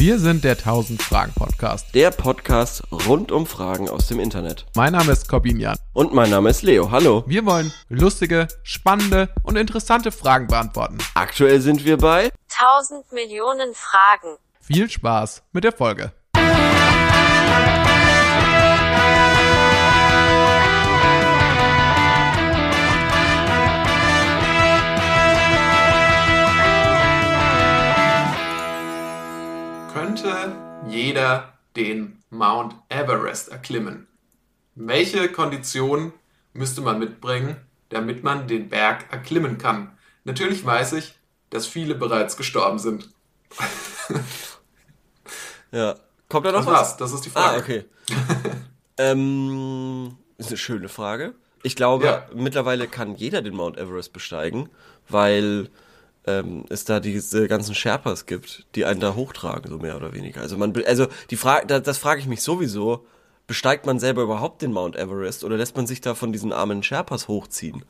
Wir sind der 1000 Fragen Podcast. Der Podcast rund um Fragen aus dem Internet. Mein Name ist Corbin Jan. Und mein Name ist Leo. Hallo. Wir wollen lustige, spannende und interessante Fragen beantworten. Aktuell sind wir bei 1000 Millionen Fragen. Viel Spaß mit der Folge. Könnte jeder den Mount Everest erklimmen? Welche Konditionen müsste man mitbringen, damit man den Berg erklimmen kann? Natürlich weiß ich, dass viele bereits gestorben sind. Ja. Kommt da noch Das was? war's, das ist die Frage. Ah, okay. ähm, ist eine schöne Frage. Ich glaube, Ja. mittlerweile kann jeder den Mount Everest besteigen, weil ähm, es da diese ganzen Sherpas gibt, die einen da hochtragen, so mehr oder weniger. Also man, also die Frage, das, das frage ich mich sowieso. Besteigt man selber überhaupt den Mount Everest oder lässt man sich da von diesen armen Sherpas hochziehen?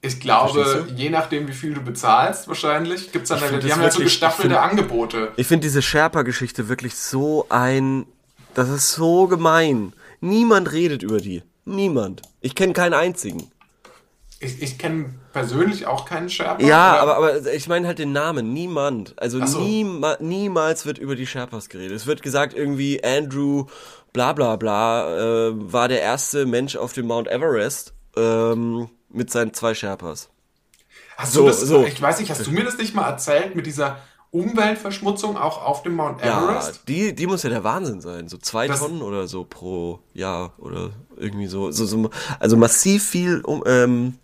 Ich glaube, je nachdem, wie viel du bezahlst, wahrscheinlich, gibt's dann, find die haben ja so gestaffelte find- Angebote. Ich finde diese Sherpa-Geschichte wirklich so ein. Das ist so gemein. Niemand redet über die. Niemand. Ich kenne keinen einzigen. Ich, ich kenne persönlich auch keinen Sherpa. Ja, aber, aber ich meine halt den Namen. Niemand. Also so. niema, niemals wird über die Sherpas geredet. Es wird gesagt, irgendwie Andrew bla bla bla äh, war der erste Mensch auf dem Mount Everest ähm, mit seinen zwei Sherpas. Hast so, das, so. ich weiß nicht, hast du mir das nicht mal erzählt mit dieser Umweltverschmutzung auch auf dem Mount Ja, Everest? die, die muss ja der Wahnsinn sein. So zwei Das- Tonnen oder so pro Jahr oder irgendwie so. so, so also massiv viel um, ähm,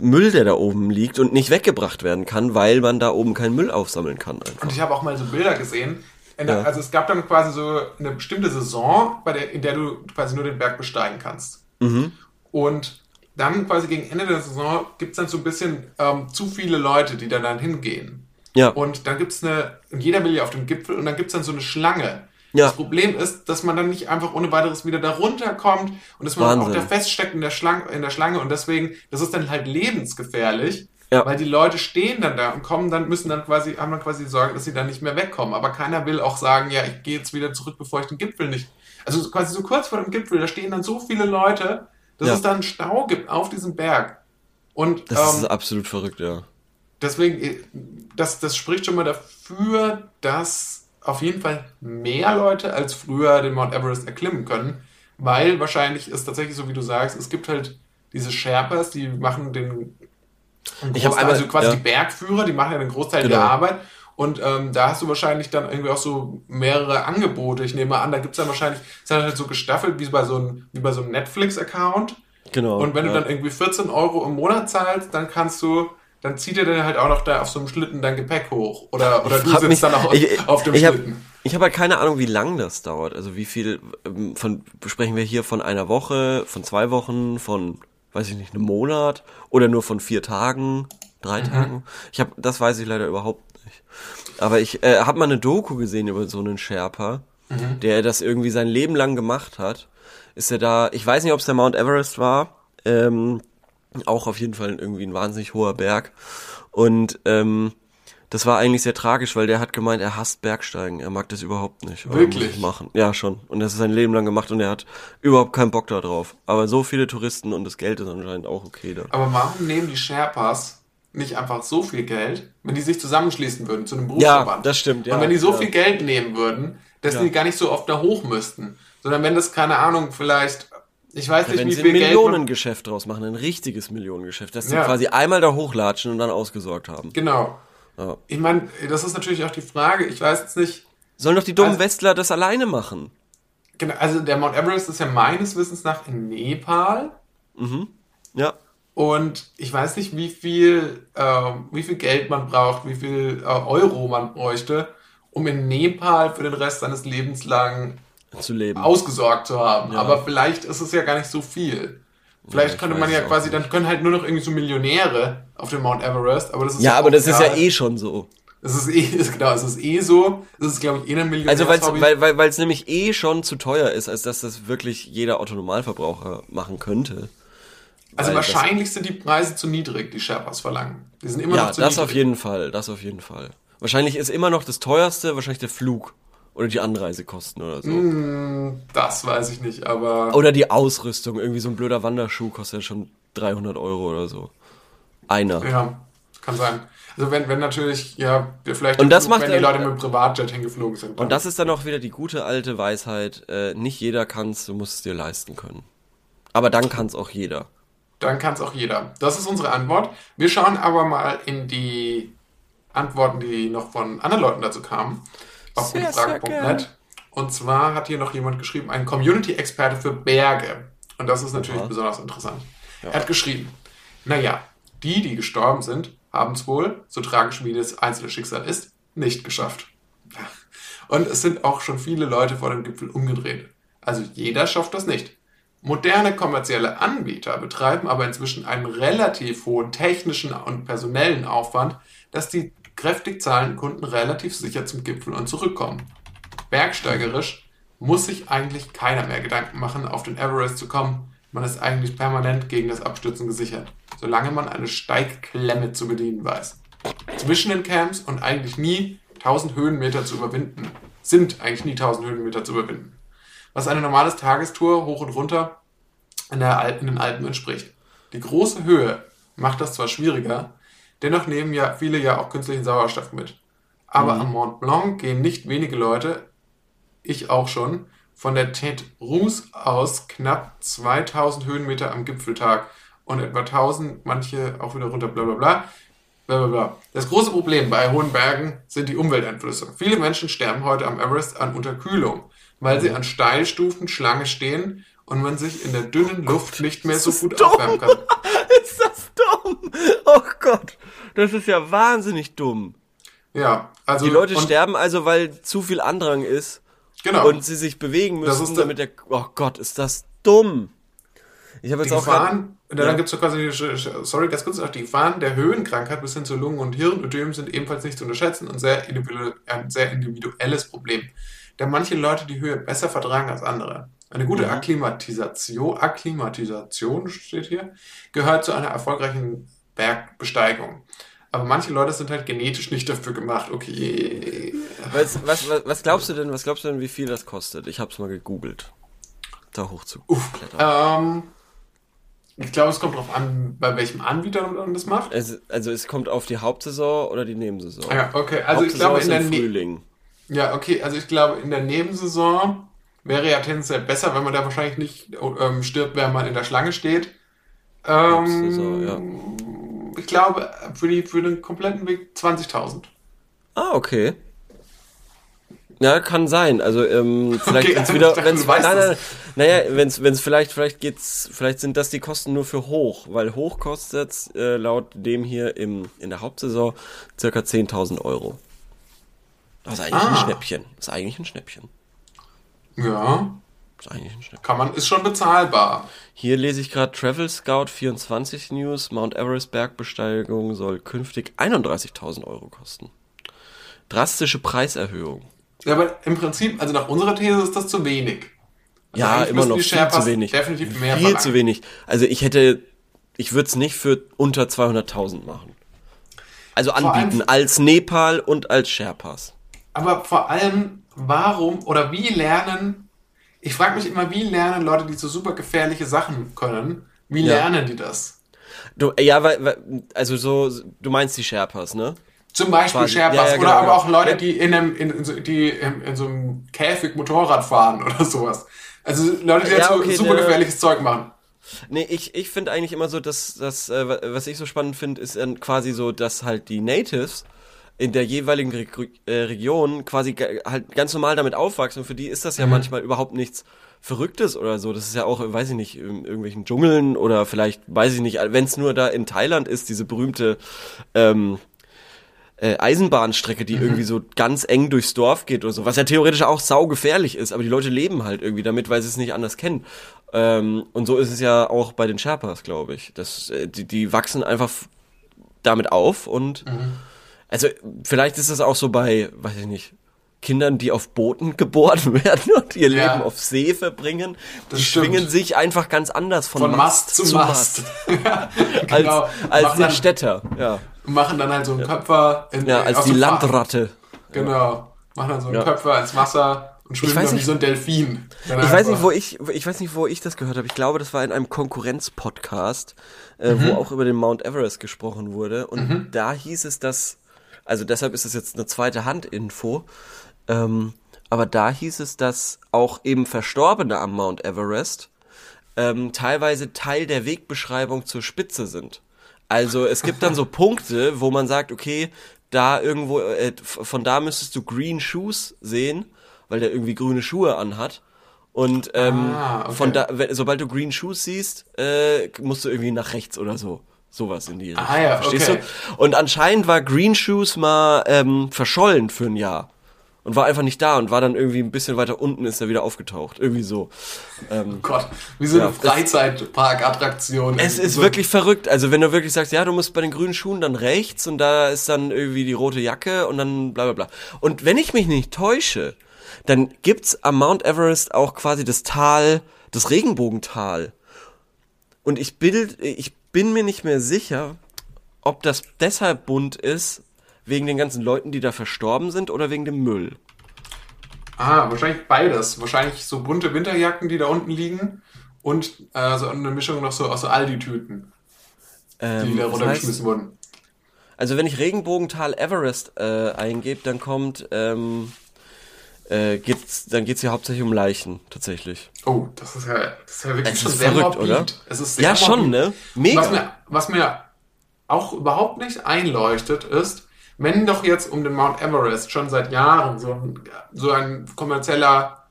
Müll, der da oben liegt und nicht weggebracht werden kann, weil man da oben keinen Müll aufsammeln kann. Einfach. Und ich habe auch mal so Bilder gesehen. Der, Ja. Also es gab dann quasi so eine bestimmte Saison, bei der, in der du quasi nur den Berg besteigen kannst. Mhm. Und dann quasi gegen Ende der Saison gibt's dann so ein bisschen ähm, zu viele Leute, die da dann hingehen. Ja. Und dann gibt's eine, und jeder will ja auf dem Gipfel und dann gibt's dann so eine Schlange. Ja. Das Problem ist, dass man dann nicht einfach ohne weiteres wieder da runterkommt und dass man auch Wahnsinn. da feststeckt in der, Schlange, in der Schlange und deswegen, das ist dann halt lebensgefährlich, Ja. weil die Leute stehen dann da und kommen dann, müssen dann quasi, haben dann quasi Sorge, dass sie dann nicht mehr wegkommen. Aber keiner will auch sagen, ja, ich gehe jetzt wieder zurück, bevor ich den Gipfel nicht. Also quasi so kurz vor dem Gipfel, da stehen dann so viele Leute, dass Ja. es dann einen Stau gibt auf diesem Berg. Und Das ähm, ist absolut verrückt, ja. deswegen, äh, das, das spricht schon mal dafür, dass auf jeden Fall mehr Leute als früher den Mount Everest erklimmen können, weil wahrscheinlich ist tatsächlich so, wie du sagst, es gibt halt diese Sherpas, die machen den Ich hab Großteil- einmal- also quasi ja. die Bergführer, die machen ja den Großteil Genau. der Arbeit und ähm, da hast du wahrscheinlich dann irgendwie auch so mehrere Angebote. Ich nehme mal an, da gibt's dann wahrscheinlich, ist dann halt so gestaffelt wie bei so einem, wie bei so einem Netflix-Account. Genau. Und wenn ja. du dann irgendwie 14 Euro im Monat zahlst, dann kannst du, dann zieht er dann halt auch noch da auf so einem Schlitten dein Gepäck hoch. Oder, oder du sitzt mich- dann auch ich, auf dem ich hab, Schlitten. Ich habe halt keine Ahnung, wie lang das dauert. Also wie viel ähm, von sprechen wir hier von einer Woche, von zwei Wochen, von weiß ich nicht, einem Monat oder nur von vier Tagen, drei Tagen? Ich habe das weiß ich leider überhaupt nicht. Aber ich äh, habe mal eine Doku gesehen über so einen Sherpa, der das irgendwie sein Leben lang gemacht hat. Ist er da, ich weiß nicht, ob es der Mount Everest war, ähm, auch auf jeden Fall irgendwie ein wahnsinnig hoher Berg. Und ähm, das war eigentlich sehr tragisch, weil der hat gemeint, er hasst Bergsteigen. Er mag das überhaupt nicht. Wirklich? machen. Ja, schon. Und das ist sein Leben lang gemacht und er hat überhaupt keinen Bock da drauf. Aber so viele Touristen und das Geld ist anscheinend auch okay da. Aber warum nehmen die Sherpas nicht einfach so viel Geld, wenn die sich zusammenschließen würden zu einem Ja, Berufsverband? das stimmt, ja. Und wenn die so ja. viel Geld nehmen würden, dass Ja. die gar nicht so oft da hoch müssten. Sondern wenn das, keine Ahnung, vielleicht, ich weiß nicht, wenn wie sie viel ein Millionengeschäft draus machen, ein richtiges Millionengeschäft, dass sie Ja. quasi einmal da hochlatschen und dann ausgesorgt haben. Genau. Ja. Ich meine, das ist natürlich auch die Frage, ich weiß jetzt nicht, Sollen doch die dummen Also- Westler das alleine machen? genau, also der Mount Everest ist ja meines Wissens nach in Nepal. Ja. Und ich weiß nicht, wie viel, ähm, wie viel Geld man braucht, wie viel äh, Euro man bräuchte, um in Nepal für den Rest seines Lebens lang Zu leben. ausgesorgt zu haben. Ja. Aber vielleicht ist es ja gar nicht so viel. Vielleicht ich könnte man ja quasi, dann können halt nur noch irgendwie so Millionäre auf dem Mount Everest, aber das ist ja, aber auch das ist ja eh schon so. Es ist eh, ist, genau, es ist eh so. Es ist, glaube ich, eh ein Also weil's, weil weil weil es nämlich eh schon zu teuer ist, als dass das wirklich jeder Autonormalverbraucher machen könnte. also das- wahrscheinlich sind die Preise zu niedrig, die Sherpas verlangen. Die sind immer Ja, noch zu das niedrig. auf jeden Fall, das auf jeden Fall. Wahrscheinlich ist immer noch das teuerste, wahrscheinlich der Flug. Oder die Anreisekosten oder so. Hm, das weiß ich nicht, aber Oder die Ausrüstung. Irgendwie so ein blöder Wanderschuh kostet ja schon 300 Euro oder so. Einer. ja, kann sein. Also wenn, wenn natürlich, ja, wir vielleicht Und das Flug, macht wenn die Leute mit dem Privatjet hingeflogen sind. Und das ist dann auch wieder die gute alte Weisheit. Äh, nicht jeder kann's, du musst es dir leisten können. Aber dann kann's auch jeder. Dann kann es auch jeder. Das ist unsere Antwort. Wir schauen aber mal in die Antworten, die noch von anderen Leuten dazu kamen. Auf gutefrage.net. Und zwar hat hier noch jemand geschrieben, ein Community-Experte für Berge. Und das ist natürlich Aha. besonders interessant. Er hat geschrieben, naja, die, die gestorben sind, haben es wohl, so tragisch wie das einzelne Schicksal ist, nicht geschafft. Ja. Und es sind auch schon viele Leute vor dem Gipfel umgedreht. Also jeder schafft das nicht. Moderne kommerzielle Anbieter betreiben aber inzwischen einen relativ hohen technischen und personellen Aufwand, dass die kräftig zahlenden Kunden relativ sicher zum Gipfel und zurückkommen. Bergsteigerisch muss sich eigentlich keiner mehr Gedanken machen, auf den Everest zu kommen. Man ist eigentlich permanent gegen das Abstürzen gesichert, solange man eine Steigklemme zu bedienen weiß. Zwischen den Camps und eigentlich nie 1000 Höhenmeter zu überwinden, sind eigentlich nie 1000 Höhenmeter zu überwinden. Was eine normales Tagestour hoch und runter in, Al in den Alpen entspricht. Die große Höhe macht das zwar schwieriger, dennoch nehmen ja viele ja auch künstlichen Sauerstoff mit. Aber am Mont Blanc gehen nicht wenige Leute, ich auch schon, von der Tête Rousse aus knapp 2000 Höhenmeter am Gipfeltag und etwa 1000, manche auch wieder runter, bla bla bla. Das große Problem bei hohen Bergen sind die Umwelteinflüsse. Viele Menschen sterben heute am Everest an Unterkühlung, weil sie an Steilstufen Schlange stehen und man sich in der dünnen Luft nicht mehr so gut dumm. aufwärmen kann. Ist das dumm? Oh Gott. Das ist ja wahnsinnig dumm. Ja, also Die Leute sterben also, weil zu viel Andrang ist Genau. und sie sich bewegen müssen, damit der. Oh Gott, ist das dumm. Ich habe die jetzt auch grad- Gefahren, dann Ja. gibt's so quasi, sorry, ganz kurz noch, die Gefahren der Höhenkrankheit bis hin zu Lungen- und Hirnödem sind ebenfalls nicht zu unterschätzen und sehr ein sehr individuelles Problem, da manche Leute die Höhe besser vertragen als andere. Eine gute Mhm. Akklimatisation, Akklimatisation steht hier, gehört zu einer erfolgreichen Bergbesteigung. Aber manche Leute sind halt genetisch nicht dafür gemacht. Okay. Was, was, was, was glaubst du denn, was glaubst du denn, wie viel das kostet? Ich hab's mal gegoogelt. Da hoch zu klettern. Ähm, ich glaube, es kommt darauf an, bei welchem Anbieter man das macht. Es, also es kommt auf die Hauptsaison oder die Nebensaison. Ja, okay. Also ich glaube in der ne Frühling. Ja, okay, also ich glaube, in der Nebensaison wäre ja tendenziell besser, wenn man da wahrscheinlich nicht ähm, stirbt, während man in der Schlange steht. Hauptsaison, ja. Ich glaube, für, die, für den kompletten Weg 20.000. Ah, okay. Ja, kann sein. Also ähm, vielleicht Okay, wenn's wieder, wenn's, du weißt nein, nein, naja, wenn's, wenn's vielleicht, vielleicht geht's, vielleicht sind das die Kosten nur für hoch, weil hoch kostet's äh, laut dem hier im in der Hauptsaison circa 10.000 Euro. Das ist eigentlich ein Ah. Schnäppchen. Das ist eigentlich ein Schnäppchen. Ja, ist eigentlich kann man, ist schon bezahlbar. Hier lese ich gerade Travel Scout 24 News. Mount Everest Bergbesteigung soll künftig 31.000 Euro kosten. Drastische Preiserhöhung. Ja, aber im Prinzip, also nach unserer These ist das zu wenig. Also Ja, immer noch viel zu wenig. Definitiv mehr viel verlangen. zu wenig. Also ich hätte, ich würde es nicht für unter 200.000 machen. Also Vor anbieten als Nepal und als Sherpas. Aber vor allem, warum oder wie lernen, ich frage mich immer, wie lernen Leute, die so super gefährliche Sachen können, wie Ja. lernen die das? Du, ja, weil, weil, also so, du meinst die Sherpas, ne? Zum Beispiel Quasi. Sherpas Ja, ja, oder genau, aber genau. auch Leute, die in einem, in, in, so, die in, in so einem Käfig Motorrad fahren oder sowas. Also Leute, die jetzt so okay, super der- gefährliches Zeug machen. Nee, ich, ich finde eigentlich immer so, dass das, äh, wa- was ich so spannend finde, ist dann quasi so, dass halt die Natives in der jeweiligen Re äh, Region quasi halt ganz normal damit aufwachsen. Und für die ist das ja Mhm. manchmal überhaupt nichts Verrücktes oder so. Das ist ja auch, weiß ich nicht, in irgendwelchen Dschungeln oder vielleicht, weiß ich nicht, wenn es nur da in Thailand ist, diese berühmte ähm, äh, Eisenbahnstrecke, die irgendwie so ganz eng durchs Dorf geht oder so, was ja theoretisch auch saugefährlich ist, aber die Leute leben halt irgendwie damit, weil sie es nicht anders kennen. Ähm, und so ist es ja auch bei den Sherpas, glaube ich. Das, äh, die, die wachsen einfach damit auf und also vielleicht ist das auch so bei, weiß ich nicht, Kindern, die auf Booten geboren werden und ihr Ja. Leben auf See verbringen, Das die stimmt. schwingen sich einfach ganz anders von, Von Mast zu Mast. Ja, als, genau. als machen, der dann, Städter, ja. machen dann halt so einen Köpfer in, Ja, als die Landratte. Genau. Machen dann so Ja. Köpfe ins Wasser und schwimmen dann wie nicht- so ein Delfin. Ich weiß nicht, wo ich, ich weiß nicht, wo ich das gehört habe. Ich glaube, das war in einem Konkurrenz-Podcast, äh, Mhm. wo auch über den Mount Everest gesprochen wurde. Und da hieß es, dass, also deshalb ist es jetzt eine zweite Hand-Info, ähm, aber da hieß es, dass auch eben Verstorbene am Mount Everest ähm, teilweise Teil der Wegbeschreibung zur Spitze sind. Also es gibt dann so Punkte, wo man sagt, okay, da irgendwo, äh, von da müsstest du Green Shoes sehen, weil der irgendwie grüne Schuhe anhat. Und ähm, Ah, okay. von da, sobald du Green Shoes siehst, äh, musst du irgendwie nach rechts oder so. Sowas in die Richtung. Ah ja, Verstehst okay. du? Und anscheinend war Green Shoes mal ähm, verschollen für ein Jahr. Und war einfach nicht da und war dann irgendwie ein bisschen weiter unten, ist er wieder aufgetaucht. Irgendwie so. Ähm, Oh Gott, wie so Ja, eine Freizeitparkattraktion. es ist so, wirklich verrückt. Also wenn du wirklich sagst, ja, du musst bei den grünen Schuhen dann rechts und da ist dann irgendwie die rote Jacke und dann bla bla bla. Und wenn ich mich nicht täusche, dann gibt's am Mount Everest auch quasi das Tal, das Regenbogental. Und ich bild, ich bin mir nicht mehr sicher, ob das deshalb bunt ist, wegen den ganzen Leuten, die da verstorben sind oder wegen dem Müll. Ah, wahrscheinlich beides. Wahrscheinlich so bunte Winterjacken, die da unten liegen. Und äh, so eine Mischung noch so aus so Aldi-Tüten, die Ähm, da das runtergeschmissen heißt, wurden. Also wenn ich Regenbogental Everest äh, eingebe, dann kommt, ähm, äh, geht's, dann geht's hier hauptsächlich um Leichen, tatsächlich. Oh, das ist ja, das ist ja wirklich Es schon ist sehr verrückt, morbid. oder? Es ist sehr Ja, schon, morbid. ne? Mega. Was mir, was mir auch überhaupt nicht einleuchtet, ist, wenn doch jetzt um den Mount Everest schon seit Jahren so ein, so ein kommerzieller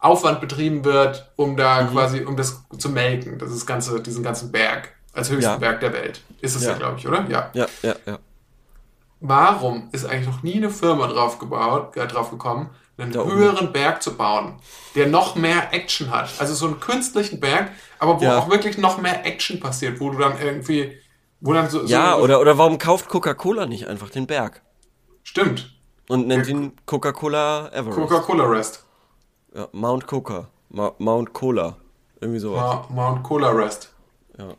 Aufwand betrieben wird, um da Mhm. quasi, um das zu melken, das ist ganze, diesen ganzen Berg, als höchsten Ja. Berg der Welt. Ist es ja, Ja. glaube ich, oder? Ja. Ja, ja, ja. Warum ist eigentlich noch nie eine Firma drauf, gebaut, äh, drauf gekommen, einen Da oben. höheren Berg zu bauen, der noch mehr Action hat? Also so einen künstlichen Berg, aber wo Ja. auch wirklich noch mehr Action passiert, wo du dann irgendwie, wo dann so, Ja, so oder, oder warum kauft Coca-Cola nicht einfach den Berg? stimmt, Und nennt ihn Coca-Cola Everest. Coca-Cola Rest, ja, Mount Coca. Ma Mount Cola. Irgendwie sowas. Ma Mount Cola Rest, Ja.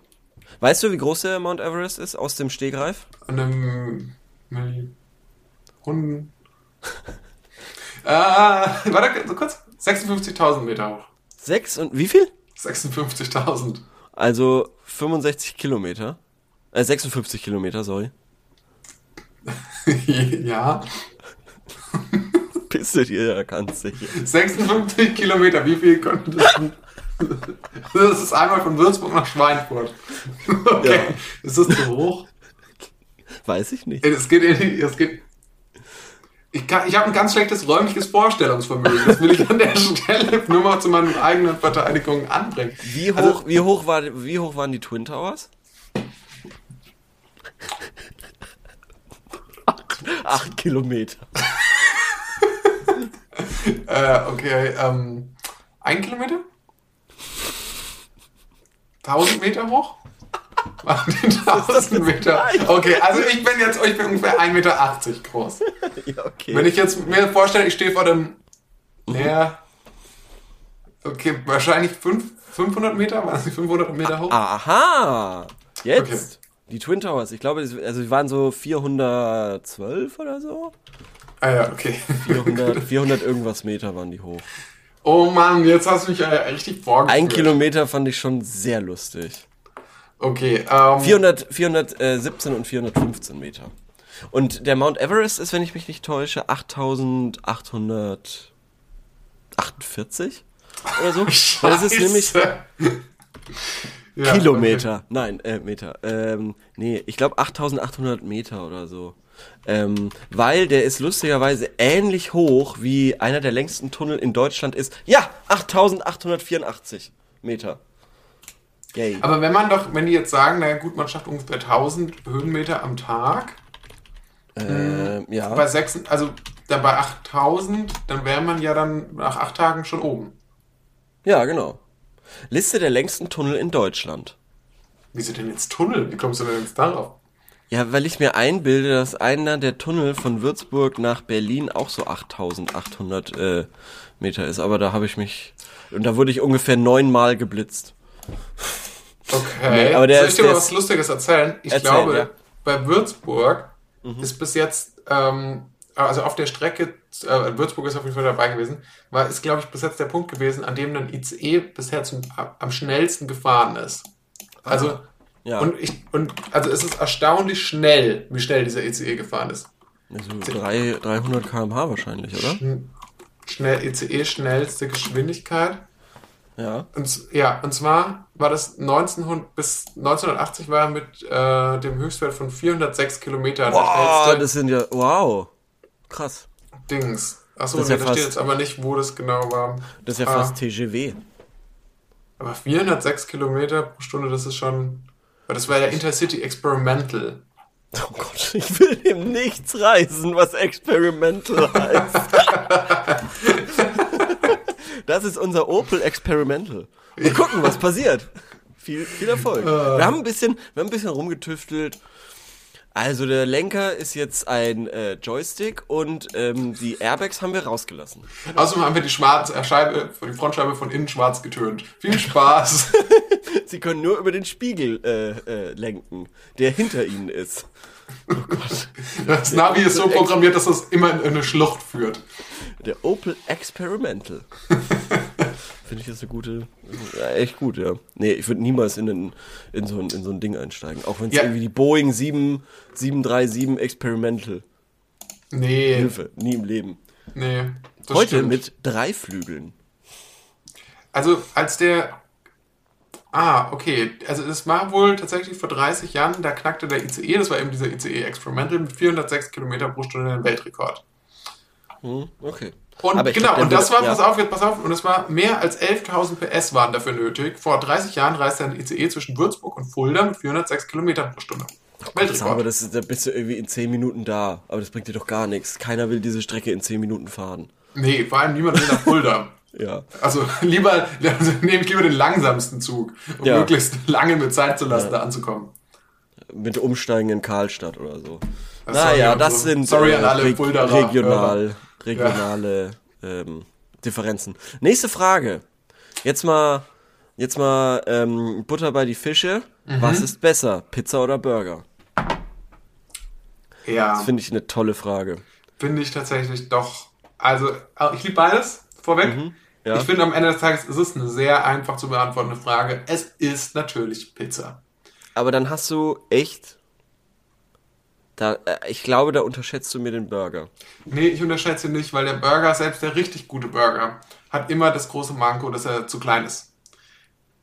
Weißt du, wie groß der Mount Everest ist aus dem Stegreif? an einem Runden, äh, warte, so kurz, 56.000 Meter hoch, Sechs und wie viel? 56.000. Also 65 Kilometer. Äh, 56 Kilometer, sorry. ja, Bist du dir ja ganz sicher. 56 Kilometer, wie viel könnte das denn? Das ist einmal von Würzburg nach Schweinfurt. Okay, Ja. ist das zu hoch? Weiß ich nicht. Es geht, in die- es geht. Ich, kann- ich habe ein ganz schlechtes räumliches Vorstellungsvermögen. Das will ich an der Stelle nur mal zu meiner eigenen Verteidigung anbringen. Wie hoch, Also, wie hoch war, wie hoch waren die Twin Towers? Acht, acht Kilometer. äh, okay, ähm, ein Kilometer? 1000 Meter hoch? Waren die 1000 Meter? Okay, also ich bin jetzt ich bin ungefähr 1,80 Meter groß. Ja, okay. Wenn ich jetzt mir vorstelle, ich stehe vor dem Meer. Okay, wahrscheinlich fünf, 500 Meter? Waren sie 500 Meter hoch? Aha! Jetzt! Okay. Die Twin Towers, ich glaube, also die waren so 412 oder so. Ah ja, okay. 400, 400 irgendwas Meter waren die hoch. Oh Mann, jetzt hast du mich äh, richtig vorgeführt. Ein Kilometer fand ich schon sehr lustig. Okay, ähm, 400, 417 und 415 Meter. Und der Mount Everest ist, wenn ich mich nicht täusche, 8848 oder so. Weil das ist nämlich Scheiße. Ja, Kilometer. Nein, äh, Meter. Ähm, nee, ich glaube 8800 Meter oder so. Ähm, weil der ist lustigerweise ähnlich hoch wie einer der längsten Tunnel in Deutschland ist. Ja, 8884 Meter. Yay. Aber wenn man doch, wenn die jetzt sagen, na gut, man schafft ungefähr 1000 Höhenmeter am Tag, Ähm, ja. bei 6, also da bei 8000, dann wäre man ja dann nach 8 Tagen schon oben. Ja, genau. Liste der längsten Tunnel in Deutschland. Wieso denn jetzt Tunnel? Wie kommst du denn jetzt darauf? Ja, weil ich mir einbilde, dass einer der Tunnel von Würzburg nach Berlin auch so 8800 äh, Meter ist. Aber da habe ich mich. Und da wurde ich ungefähr neunmal geblitzt. Okay, Nee, aber der soll ich dir mal was Lustiges erzählen? Ich Erzähl, glaube, ja. bei Würzburg ist bis jetzt ähm, also auf der Strecke, äh, Würzburg ist auf jeden Fall dabei gewesen, war, ist, glaube ich, bis jetzt der Punkt gewesen, an dem ein ICE bisher zum, am schnellsten gefahren ist. Also, Ja. und ich, und, also es ist erstaunlich schnell, wie schnell dieser ICE gefahren ist. Also drei, 300 km/h wahrscheinlich, oder? Schnell, ICE schnellste Geschwindigkeit. Ja. Und, ja, und zwar war das 1900, bis 1980 war er mit äh, dem Höchstwert von 406 Kilometern schnellste das sind ja, wow. Krass. Dings. Achso, Das nee, ja steht jetzt aber nicht, wo das genau war. Das ist ja Ah. fast TGW. Aber 406 Kilometer pro Stunde, das ist schon. weil Das war ja Intercity Experimental. Oh Gott, ich will ihm nichts reißen, was Experimental heißt. Das ist unser Opel Experimental. Mal gucken, was passiert. Viel, viel Erfolg. Wir haben ein bisschen, wir haben ein bisschen rumgetüftelt. Also der Lenker ist jetzt ein äh, Joystick und ähm, die Airbags haben wir rausgelassen. Außerdem haben wir die, Schwarz, äh, Scheibe, die Frontscheibe von innen schwarz getönt. Viel Spaß. Sie können nur über den Spiegel äh, äh, lenken, der hinter ihnen ist. Das Navi ist so programmiert, dass das immer in eine Schlucht führt. Der Opel Experimental. Finde ich das eine gute, ja, echt gut, ja. Nee, ich würde niemals in, ein, in, so ein, in so ein Ding einsteigen. Auch wenn es Ja. irgendwie die Boeing 7, 737 Experimental. Nee, Hilfe, nie im Leben. nee. Heute stimmt. mit drei Flügeln. Also als der. Ah, okay. Also es war wohl tatsächlich vor 30 Jahren, da knackte der ICE, das war eben dieser ICE Experimental mit 406 Kilometer pro Stunde den Weltrekord. Hm, okay. Und Aber genau, glaub, und das war, ja. pass auf, jetzt pass auf, und es war mehr als 11.000 PS waren dafür nötig. Vor 30 Jahren reiste ein ICE zwischen Würzburg und Fulda mit 406 Kilometer pro Stunde. Aber Weltrekord. das ist, da bist du irgendwie in 10 Minuten da. Aber das bringt dir doch gar nichts. Keiner will diese Strecke in 10 Minuten fahren. Nee, vor allem niemand will nach Fulda. Ja. Also lieber, also nehme ich lieber den langsamsten Zug, um Ja. möglichst lange mit Zeit zu lassen, da anzukommen. Mit Umsteigen in Karlstadt oder so. Ja, naja, sorry, das also, sind sorry äh, an alle Fuldaer regional, regionale ähm, Differenzen. Nächste Frage. Jetzt mal, jetzt mal ähm, Butter bei die Fische. Mhm. Was ist besser, Pizza oder Burger? Ja, Das finde ich eine tolle Frage. finde ich tatsächlich doch. Also, äh, ich liebe beides, vorweg. Mhm, ja. Ich finde, am Ende des Tages ist es eine sehr einfach zu beantwortende Frage. Es ist natürlich Pizza. Aber dann hast du echt, da, äh, ich glaube, da unterschätzt du mir den Burger. Nee, ich unterschätze ihn nicht, weil der Burger, selbst der richtig gute Burger, hat immer das große Manko, dass er zu klein ist.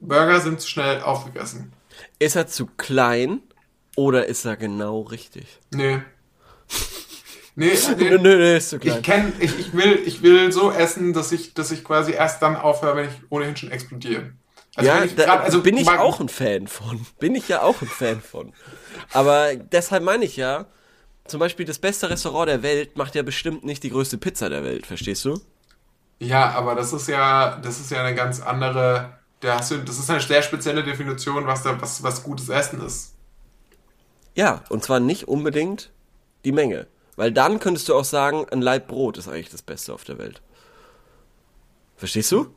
Burger sind zu schnell aufgegessen. Ist er zu klein oder ist er genau richtig? Nee. Nee, nee. nö, nö, ist zu klein. Ich kenn, ich, ich will, ich will so essen, dass ich, dass ich quasi erst dann aufhöre, wenn ich ohnehin schon explodiere. Also ja, ich grad- also bin ich auch ein Fan von. Bin ich ja auch ein Fan von. Aber deshalb meine ich ja, zum Beispiel das beste Restaurant der Welt macht ja bestimmt nicht die größte Pizza der Welt, verstehst du? Ja, aber das ist ja, das ist ja eine ganz andere, da hast du, das ist eine sehr spezielle Definition, was da, was, was gutes Essen ist. Ja, und zwar nicht unbedingt die Menge. Weil dann könntest du auch sagen, ein Laib Brot ist eigentlich das Beste auf der Welt. Verstehst du?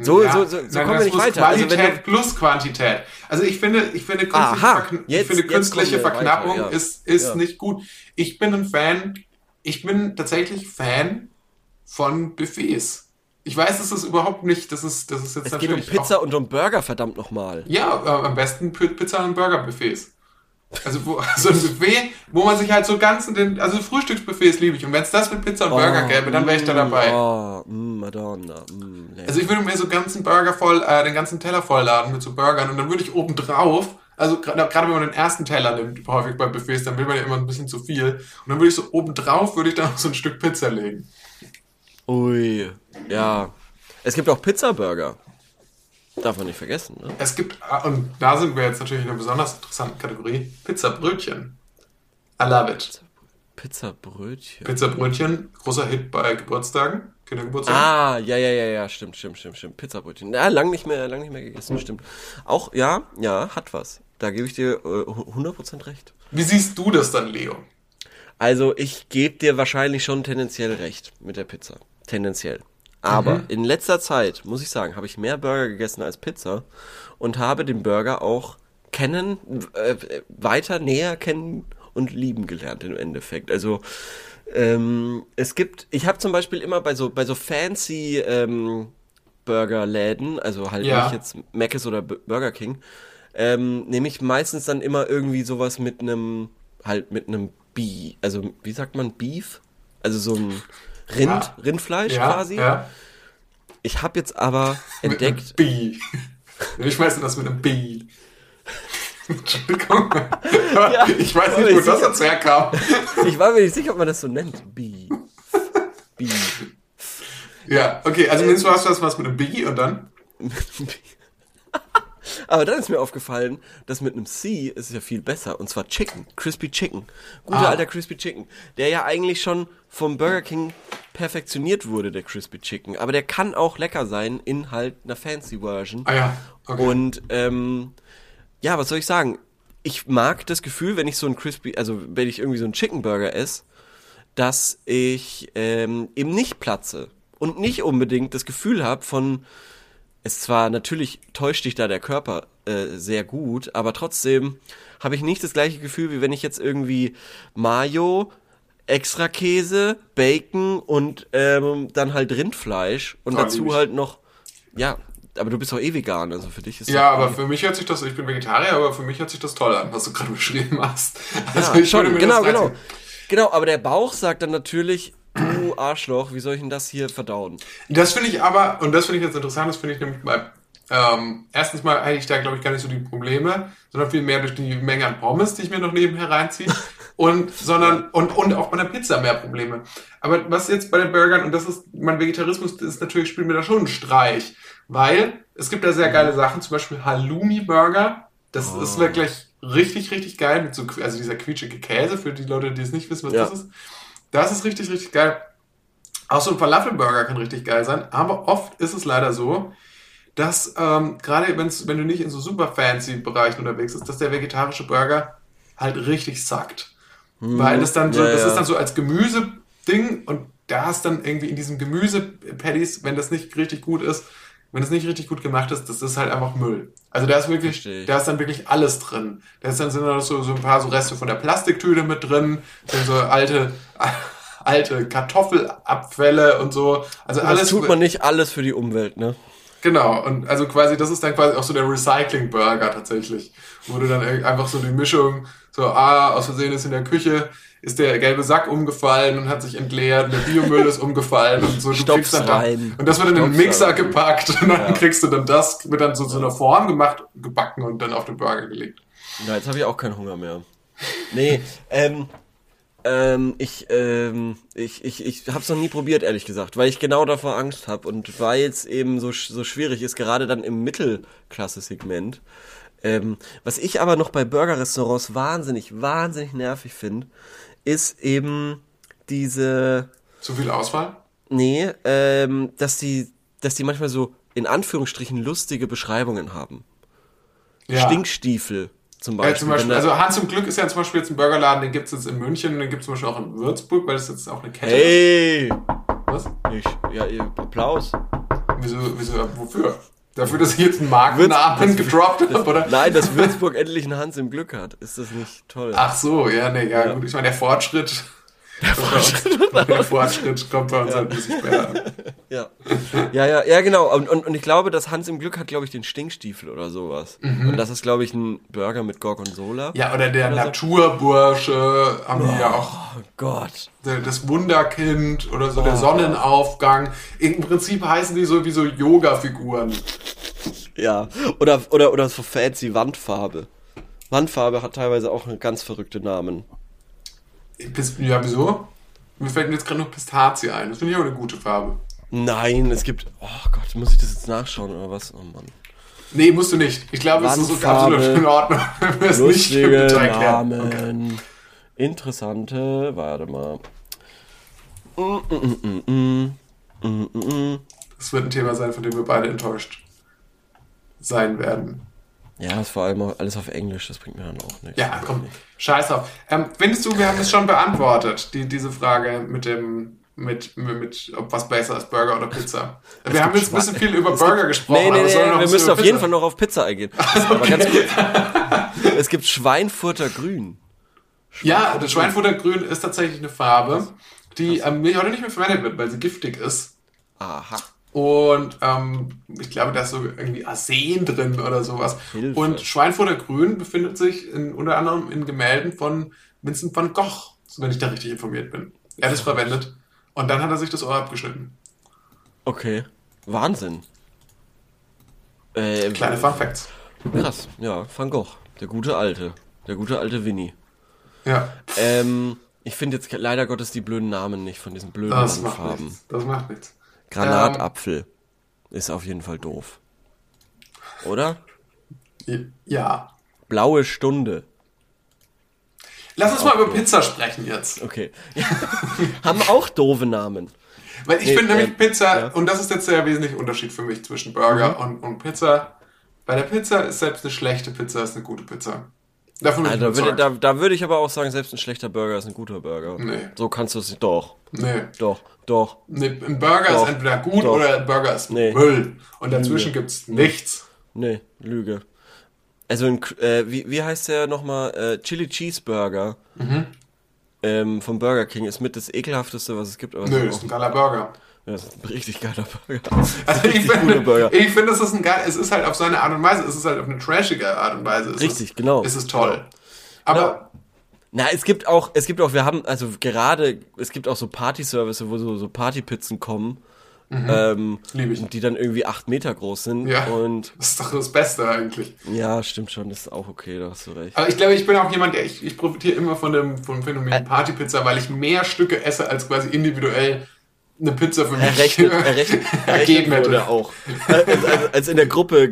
So, Ja, so, so, so kommen wir nicht weiter. Also Qualität du, plus Quantität. Also ich finde, ich finde künstliche, Aha, jetzt- ich finde künstliche Verknappung weiter, ja. ist, ist Ja. nicht gut. Ich bin ein Fan, ich bin tatsächlich Fan von Buffets. Ich weiß, das ist überhaupt nicht, das ist, das ist jetzt es geht um natürlich Pizza auch, und um Burger, verdammt nochmal. ja, äh, am besten Pi- Pizza- und Burger-Buffets. Also wo, so ein Buffet, wo man sich halt so ganz in den, also Frühstücksbuffets liebe ich. Und wenn es das mit Pizza und Burger gäbe, dann wäre ich da dabei. Oh, mm, Madonna. Mm. Also ich würde mir so ganzen Burger voll, äh, den ganzen Teller vollladen mit so Burgern und dann würde ich oben drauf, also gerade wenn man den ersten Teller nimmt, häufig bei Buffets, dann will man ja immer ein bisschen zu viel. Und dann würde ich so oben drauf, würde ich da noch so ein Stück Pizza legen. Ui, ja. Es gibt auch Pizza-Burger. Darf man nicht vergessen, ne? Es gibt, ah, und da sind wir jetzt natürlich in einer besonders interessanten Kategorie, Pizzabrötchen. I love it. Pizza-Brötchen. Pizzabrötchen, großer Hit bei Geburtstagen, Kindergeburtstagen. Ah, ja, ja, ja, ja, stimmt, stimmt, stimmt, stimmt. Pizzabrötchen. Ja, lang nicht mehr, lang nicht mehr gegessen, stimmt. Auch, ja, ja, hat was. Da gebe ich dir äh, 100% recht. Wie siehst du das dann, Leo? Also, ich gebe dir wahrscheinlich schon tendenziell recht mit der Pizza. Tendenziell. Aber in letzter Zeit, muss ich sagen, habe ich mehr Burger gegessen als Pizza und habe den Burger auch kennen, äh, weiter näher kennen und lieben gelernt im Endeffekt. Also, Ähm, es gibt, ich habe zum Beispiel immer bei so bei so fancy ähm, Burgerläden, also halt Ja. nicht jetzt Mc's oder Burger King, ähm, nehme ich meistens dann immer irgendwie sowas mit einem halt mit einem Bee, also wie sagt man Beef, also so ein Rind, Ja. Rindfleisch Ja, quasi. ja. Ich habe jetzt aber Mit einem entdeckt, B. Ich schmeiße das mit einem B. Entschuldigung. Ja, ich weiß nicht, wo das jetzt herkam. ich war mir nicht sicher, ob man das so nennt, Bee. Bee. Ja, okay, also nimmst du hast du das was mit einem B und dann? Aber dann ist mir aufgefallen, dass mit einem C ist es ja viel besser. Und zwar Chicken. Crispy Chicken. Guter Ah. alter Crispy Chicken. Der ja eigentlich schon vom Burger King perfektioniert wurde, der Crispy Chicken. Aber der kann auch lecker sein in halt einer Fancy Version. Ah ja, okay. Und ähm, ja, was soll ich sagen? Ich mag das Gefühl, wenn ich so ein Crispy, also wenn ich irgendwie so einen Chicken Burger esse, dass ich ähm, eben nicht platze und nicht unbedingt das Gefühl habe von, es zwar natürlich täuscht dich da der Körper äh, sehr gut, aber trotzdem habe ich nicht das gleiche Gefühl, wie wenn ich jetzt irgendwie Mayo, extra Käse, Bacon und ähm, dann halt Rindfleisch und lieb dazu halt noch, ja, aber du bist doch eh vegan, also für dich ist Ja, aber eh- für mich hört sich das, ich bin Vegetarier, aber für mich hört sich das toll an, was du gerade beschrieben hast. Also Ja, ich würde schon, mir genau, das genau. Genau, aber der Bauch sagt dann natürlich, du Arschloch, wie soll ich denn das hier verdauen? Das finde ich aber, und das finde ich jetzt interessant, das finde ich nämlich bei, ähm, erstens mal eigentlich da, glaube ich, gar nicht so die Probleme, sondern viel mehr durch die Menge an Pommes, die ich mir noch nebenher reinziehe. und, sondern, und, und auch bei der Pizza mehr Probleme. Aber was jetzt bei den Burgern, und das ist, mein Vegetarismus ist natürlich, spielt mir da schon einen Streich. Weil es gibt da sehr geile Sachen, zum Beispiel Halloumi-Burger. Das Oh. ist wirklich richtig, richtig geil. Mit so, also dieser quietschige Käse, für die Leute, die es nicht wissen, was Ja. das ist. Das ist richtig, richtig geil. Auch so ein Falafelburger kann richtig geil sein, aber oft ist es leider so, dass ähm, gerade wenn du nicht in so super fancy Bereichen unterwegs bist, dass der vegetarische Burger halt richtig sackt. Weil das dann so, Hm. ja, das ja. ist dann so als Gemüseding und da ist dann irgendwie in diesem Gemüse-Patties, wenn das nicht richtig gut ist, wenn das nicht richtig gut gemacht ist, das ist halt einfach Müll. Also da ist wirklich, da ist dann wirklich alles drin. Da ist dann sind dann so, so ein paar so Reste von der Plastiktüte mit drin, sind so alte, alte Kartoffelabfälle und so. Also Das alles tut man nicht alles für die Umwelt, ne? Genau, und also quasi, das ist dann quasi auch so der Recycling-Burger tatsächlich. Wo du dann einfach so die Mischung, so, ah, aus Versehen ist in der Küche, ist der gelbe Sack umgefallen und hat sich entleert, der Biomüll ist umgefallen und so. Du kriegst dann da, rein. und das wird in den Mixer rein. gepackt und dann Ja. kriegst du dann das, wird dann so zu einer Form gemacht, gebacken und dann auf den Burger gelegt. Ja, jetzt habe ich auch keinen Hunger mehr. Nee, ähm, ähm, ich, ähm, ich, ich, ich habe es noch nie probiert, ehrlich gesagt, weil ich genau davor Angst habe und weil es eben so, so schwierig ist, gerade dann im Mittelklasse-Segment. Ähm, was ich aber noch bei Burger-Restaurants wahnsinnig, wahnsinnig nervig finde, ist eben diese, Zu viel Auswahl? nee, ähm, dass die, dass die manchmal so in Anführungsstrichen lustige Beschreibungen haben. Ja. Stinkstiefel zum Beispiel. Ja, zum Beispiel, also Hans zum Glück ist ja zum Beispiel jetzt ein Burgerladen, den gibt es jetzt in München und den gibt es zum Beispiel auch in Würzburg, weil das jetzt auch eine Kette ist. Hey! Was? Ich, ja, Applaus. Wieso, wieso, wofür? Dafür, dass ich jetzt einen Markennamen gedroppt habe, oder? Nein, dass Würzburg endlich einen Hans im Glück hat. Ist das nicht toll? Ach so, ja, nee, ja, gut. Ich meine, der Fortschritt. Der Fortschritt, der Fortschritt kommt bei uns halt ein bisschen später. an. Ja. Ja, ja, ja, genau. Und, und, und ich glaube, dass Hans im Glück hat, glaube ich, den Stinkstiefel oder sowas. Und das ist, glaube ich, ein Burger mit Gorgonzola. Mhm. Ja, oder der Naturbursche haben die ja auch. Oh Gott. Das Wunderkind oder so der Sonnenaufgang. Im Prinzip heißen die so wie so Yoga-Figuren. Ja. Oder, oder, oder so fancy Wandfarbe. Wandfarbe hat teilweise auch einen ganz verrückte Namen. Ja, wieso? Mir fällt mir jetzt gerade noch Pistazie ein. Das finde ich auch eine gute Farbe. Nein, es gibt. Oh Gott, muss ich das jetzt nachschauen oder was? Oh Mann. Nee, musst du nicht. Ich glaube, es ist Wandfarbe, absolut in Ordnung. wenn wir es nicht im Detail klären. Namen. Interessante, warte mal. Mm, mm, mm. Das wird ein Thema sein, von dem wir beide enttäuscht sein werden. Ja, ist vor allem auch alles auf Englisch, das bringt mir dann auch nichts. Ja, komm, scheiß drauf. Ähm, findest du, wir haben es schon beantwortet, die, diese Frage mit dem, mit, mit, mit, ob was besser ist, Burger oder Pizza? Wir haben jetzt ein bisschen viel über Burger gesprochen, Nee, nee, aber es nee, wir bisschen müssen auf jeden. Fall noch auf Pizza eingehen. Aber ganz kurz. Es gibt Schweinfurter Grün. Ja, das Schweinfuttergrün ist tatsächlich eine Farbe. die ähm, heute nicht mehr verwendet wird, weil sie giftig ist. Aha. Und ähm, ich glaube, da ist so irgendwie Arsen drin oder sowas. Hilfe. Und Schweinfurter Grün befindet sich in, unter anderem in Gemälden von Vincent van Gogh, wenn ich da richtig informiert bin. Er hat es verwendet. Und dann hat er sich das Ohr abgeschnitten. Okay. Wahnsinn. Äh, Kleine Fun Facts. Krass, ja, Van Gogh. Der gute Alte. Der gute alte Winnie. Ja, Ähm, ich finde jetzt leider Gottes die blöden Namen nicht von diesen blöden das macht Farben. nichts. Das macht nichts. Granatapfel ist auf jeden Fall doof. Oder? Ja. Blaue Stunde. Lass uns mal über Pizza sprechen jetzt. Okay. Haben auch doofe Namen. Weil ich Nee, finde nämlich äh, Pizza, ja. Mhm. und das ist jetzt der wesentliche Unterschied für mich zwischen Burger und, und Pizza. Bei der Pizza ist selbst eine schlechte Pizza ist eine gute Pizza. Davon Also, da, würde, da, da würde ich aber auch sagen, selbst ein schlechter Burger ist ein guter Burger. Nee. So kannst du es nicht. Doch, Nee. doch, doch. Nee, ein Burger Doch. ist entweder gut Doch. oder ein Burger ist Nee. Müll. Und dazwischen gibt's nichts. Nee, Lüge. Also, ein, äh, wie, wie heißt der nochmal? Äh, Chili Cheeseburger Mhm. ähm, vom Burger King ist mit das ekelhafteste, was es gibt. Aber Nö, es ist ein geiler Burger. Das ist ein richtig geiler Burger. Also ich finde, ich finde, es ist ein geil, es ist halt auf so eine Art und Weise, es ist halt auf eine trashige Art und Weise. Es Richtig, ist, genau. Es ist toll. Aber Na, es gibt auch, es gibt auch, wir haben, also gerade, es gibt auch so Party-Service, wo so, so Partypizzen kommen, ähm, Lieb ich. die dann irgendwie acht Meter groß sind. ja, Und das ist doch das Beste eigentlich. ja, stimmt schon, das ist auch okay, da hast du recht. Aber ich glaube, ich bin auch jemand, der ich, ich profitiere immer von dem vom Phänomen. Partypizza, weil ich mehr Stücke esse, als quasi individuell eine Pizza für mich Errechnet, errechnet, ergeben errechnet wurde hätte. auch. Als, als, als in der Gruppe,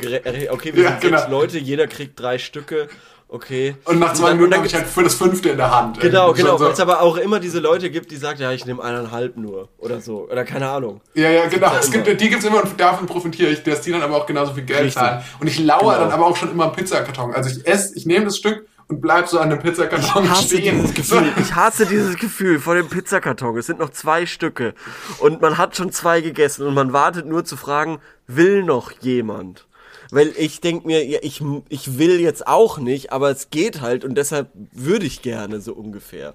okay, wir Ja, sind sechs genau. Leute, jeder kriegt drei Stücke, okay. Und nach zwei dann- Minuten habe ich halt für das fünfte in der Hand. Genau, genau, schon weil es So. aber auch immer diese Leute gibt, die sagen, ja, ich nehme eineinhalb nur oder so, oder keine Ahnung. Ja, ja, genau. Es gibt, die gibt's immer und davon profitiere ich, dass die dann aber auch genauso viel Geld Richtig. zahlen. Und ich lauere Genau. dann aber auch schon immer am Pizzakarton. Also ich esse, ich nehme das Stück und bleib so an dem Pizzakarton Ich hasse stehen. dieses Gefühl. Ich hasse dieses Gefühl vor dem Pizzakarton. Es sind noch zwei Stücke und man hat schon zwei gegessen und man wartet nur zu fragen, will noch jemand? Weil ich denk mir, ja, ich, ich will jetzt auch nicht, aber es geht halt und deshalb würde ich gerne so ungefähr.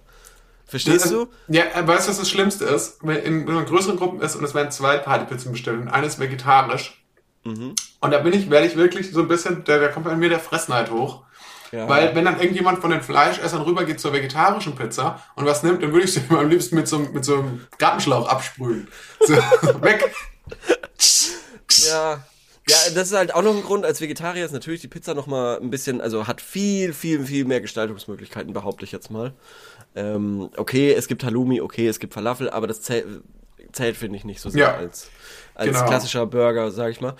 Verstehst du? Ja, äh, weißt du, was das Schlimmste ist? Wenn in, wenn man in größeren Gruppen ist und es werden zwei Partypizzen bestellt und eine ist vegetarisch. Mhm. Und da bin ich, werde ich wirklich so ein bisschen, da, da kommt bei mir der Fressneid hoch. Ja. Weil wenn dann irgendjemand von den Fleischessern rübergeht zur vegetarischen Pizza und was nimmt, dann würde ich sie am liebsten mit so, mit so einem Gartenschlauch absprühen. So, weg. Ja. Ja, das ist halt auch noch ein Grund. Als Vegetarier ist natürlich die Pizza noch mal ein bisschen, also hat viel, viel, viel mehr Gestaltungsmöglichkeiten, behaupte ich jetzt mal. Ähm, okay, es gibt Halloumi, okay, es gibt Falafel, aber das zählt, zählt finde ich, nicht so sehr Ja. als, als Genau. klassischer Burger, sag ich mal.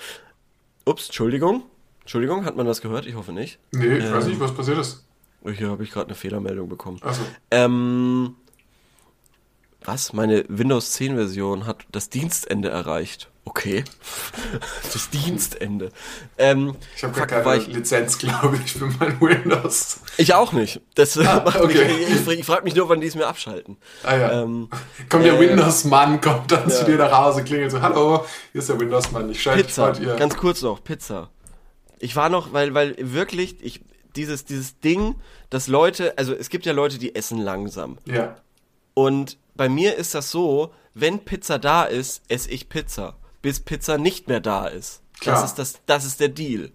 Ups, Entschuldigung. Entschuldigung, hat man das gehört? Ich hoffe nicht. Nee, ich weiß nicht, was passiert ist. Hier habe ich gerade eine Fehlermeldung bekommen. Also, Ähm, was? Meine Windows 10 Version hat das Dienstende erreicht. Okay. Das Dienstende. Ähm, ich habe gar keine ich, Lizenz, glaube ich, für mein Windows. ich auch nicht. Das Ah, okay. mich, ich, ich frage mich nur, wann die es mir abschalten. Ah ja. Ähm, kommt der äh, Windows-Mann, kommt dann zu ja. dir nach Hause, klingelt so, hallo, hier ist der Windows-Mann, ich schalte Pizza. dir. Ganz kurz noch, Pizza. Ich war noch, weil, weil wirklich, ich, dieses, dieses Ding, dass Leute, also es gibt ja Leute, die essen langsam. ja. Und bei mir ist das so, wenn Pizza da ist, esse ich Pizza, bis Pizza nicht mehr da ist. Klar. Das ist das, das ist der Deal.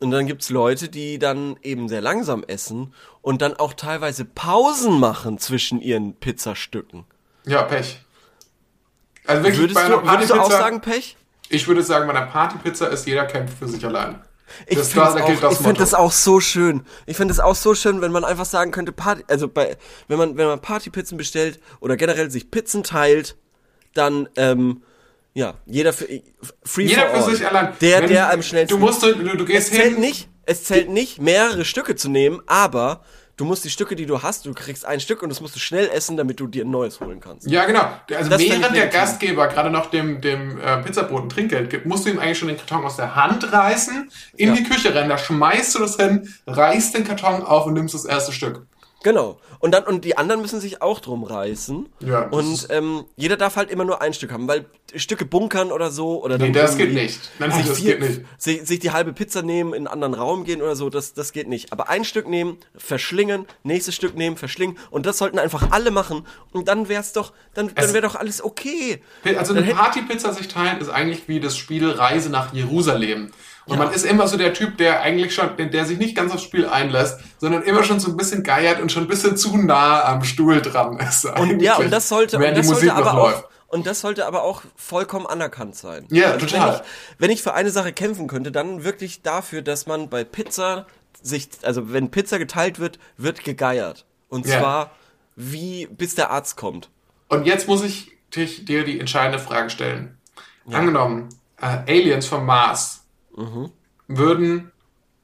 Und dann gibt's Leute, die dann eben sehr langsam essen und dann auch teilweise Pausen machen zwischen ihren Pizzastücken. Ja, Pech. Also wirklich Würdest bei einer du, würdest du auch sagen Pech? Ich würde sagen, bei einer Partypizza ist jeder kämpft für sich allein. Ich Das- finde da das ich find das auch so schön. Ich finde es auch so schön, wenn man einfach sagen könnte, Party, also bei, wenn man, wenn man Partypizzen bestellt oder generell sich Pizzen teilt, dann, ähm, ja, jeder für, free Jeder for für all. sich allein. Der, Wenn- der am schnellsten. Du musst, du, du es gehst zählt hin. nicht, es zählt nicht, mehrere Stücke zu nehmen, aber du musst die Stücke, die du hast, du kriegst ein Stück und das musst du schnell essen, damit du dir ein neues holen kannst. Ja, genau. Also Das während der. Gastgeber gerade noch dem, dem äh, Pizzabrot ein Trinkgeld gibt, musst du ihm eigentlich schon den Karton aus der Hand reißen, in Ja. die Küche rennen, da schmeißt du das hin, reißt den Karton auf und nimmst das erste Stück. Genau. Und dann, und die anderen müssen sich auch drum reißen. Ja, Und ähm, jeder darf halt immer nur ein Stück haben, weil Stücke bunkern oder so oder Nee, dann das geht nicht. Nein, sich, das vier, geht nicht. Sich, sich die halbe Pizza nehmen, in einen anderen Raum gehen oder so, das, das geht nicht. Aber ein Stück nehmen, verschlingen, nächstes Stück nehmen, verschlingen und das sollten einfach alle machen und dann wär's doch, dann, dann wäre doch alles okay. Also eine Partypizza sich teilen ist eigentlich wie das Spiel Reise nach Jerusalem. Und man ist immer so der Typ, der eigentlich schon, der, sich nicht ganz aufs Spiel einlässt, sondern immer schon so ein bisschen geiert und schon ein bisschen zu nah am Stuhl dran ist. Und ja, und das sollte, und das sollte aber auch, und das sollte aber auch vollkommen anerkannt sein. Ja, also total. Wenn ich, wenn ich für eine Sache kämpfen könnte, dann wirklich dafür, dass man bei Pizza sich, also wenn Pizza geteilt wird, wird gegeiert. Und Ja. zwar wie, bis der Arzt kommt. Und jetzt muss ich dich, dir die entscheidende Frage stellen. Angenommen, äh, Aliens vom Mars Mhm. würden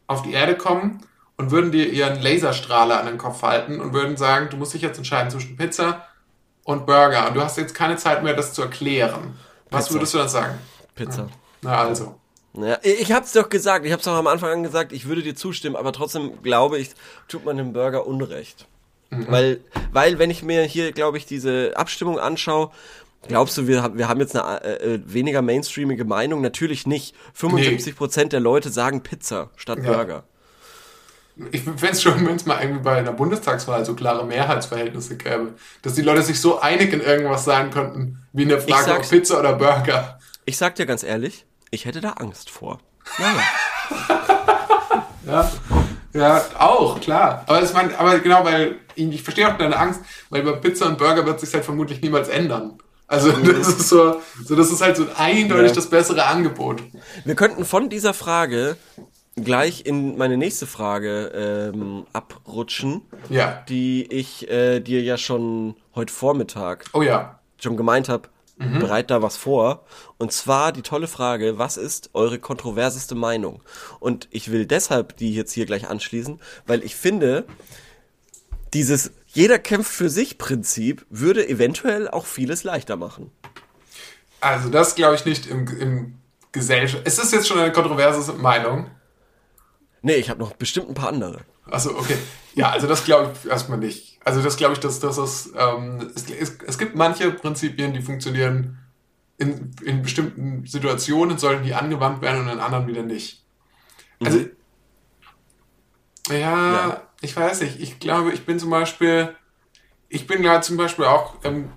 auf die Erde kommen und würden dir ihren Laserstrahler an den Kopf halten und würden sagen, du musst dich jetzt entscheiden zwischen Pizza und Burger. Und du hast jetzt keine Zeit mehr, das zu erklären. Was Pizza. würdest du dann sagen? Pizza. Na also. Ja, ich hab's doch gesagt, ich hab's doch am Anfang an gesagt, ich würde dir zustimmen, aber trotzdem glaube ich, tut man dem Burger Unrecht. Weil, weil, wenn ich mir hier, glaube ich, diese Abstimmung anschaue, glaubst du, wir, haben- wir haben jetzt eine äh, äh, weniger mainstreamige Meinung? Natürlich nicht. 75% der Leute sagen Pizza statt Ja. Burger. Ich fände es schon, wenn es mal irgendwie bei einer Bundestagswahl so klare Mehrheitsverhältnisse gäbe. Dass die Leute sich so einig in irgendwas sein könnten, wie in der Frage, ob Pizza oder Burger. Ich sag dir ganz ehrlich, ich hätte da Angst vor. Naja. Ja, ja, auch, klar. Aber, es man, aber genau, weil ich, ich verstehe auch deine Angst, weil bei Pizza und Burger wird sich halt vermutlich niemals ändern. Also das ist so, so das ist halt so eindeutig Ja. das bessere Angebot. Wir könnten von dieser Frage gleich in meine nächste Frage ähm, abrutschen, Ja. die ich äh, dir ja schon heute Vormittag Oh ja. schon gemeint habe, bereit da was vor. Und zwar die tolle Frage, was ist eure kontroverseste Meinung? Und ich will deshalb die jetzt hier gleich anschließen, weil ich finde, dieses jeder kämpft für sich Prinzip würde eventuell auch vieles leichter machen. Also das glaube ich nicht im, im Gesellschaft. Ist das jetzt schon eine kontroverse Meinung? Nee, ich habe noch bestimmt ein paar andere. Also okay. Ja, also das glaube ich erstmal nicht. Also das glaube ich, dass das ist, ähm, es, es, es gibt manche Prinzipien, die funktionieren in, in bestimmten Situationen, sollen die angewandt werden und in anderen wieder nicht. Also ja, Ja. Ich weiß nicht. Ich glaube, ich bin zum Beispiel, ich bin ja zum Beispiel auch, ähm,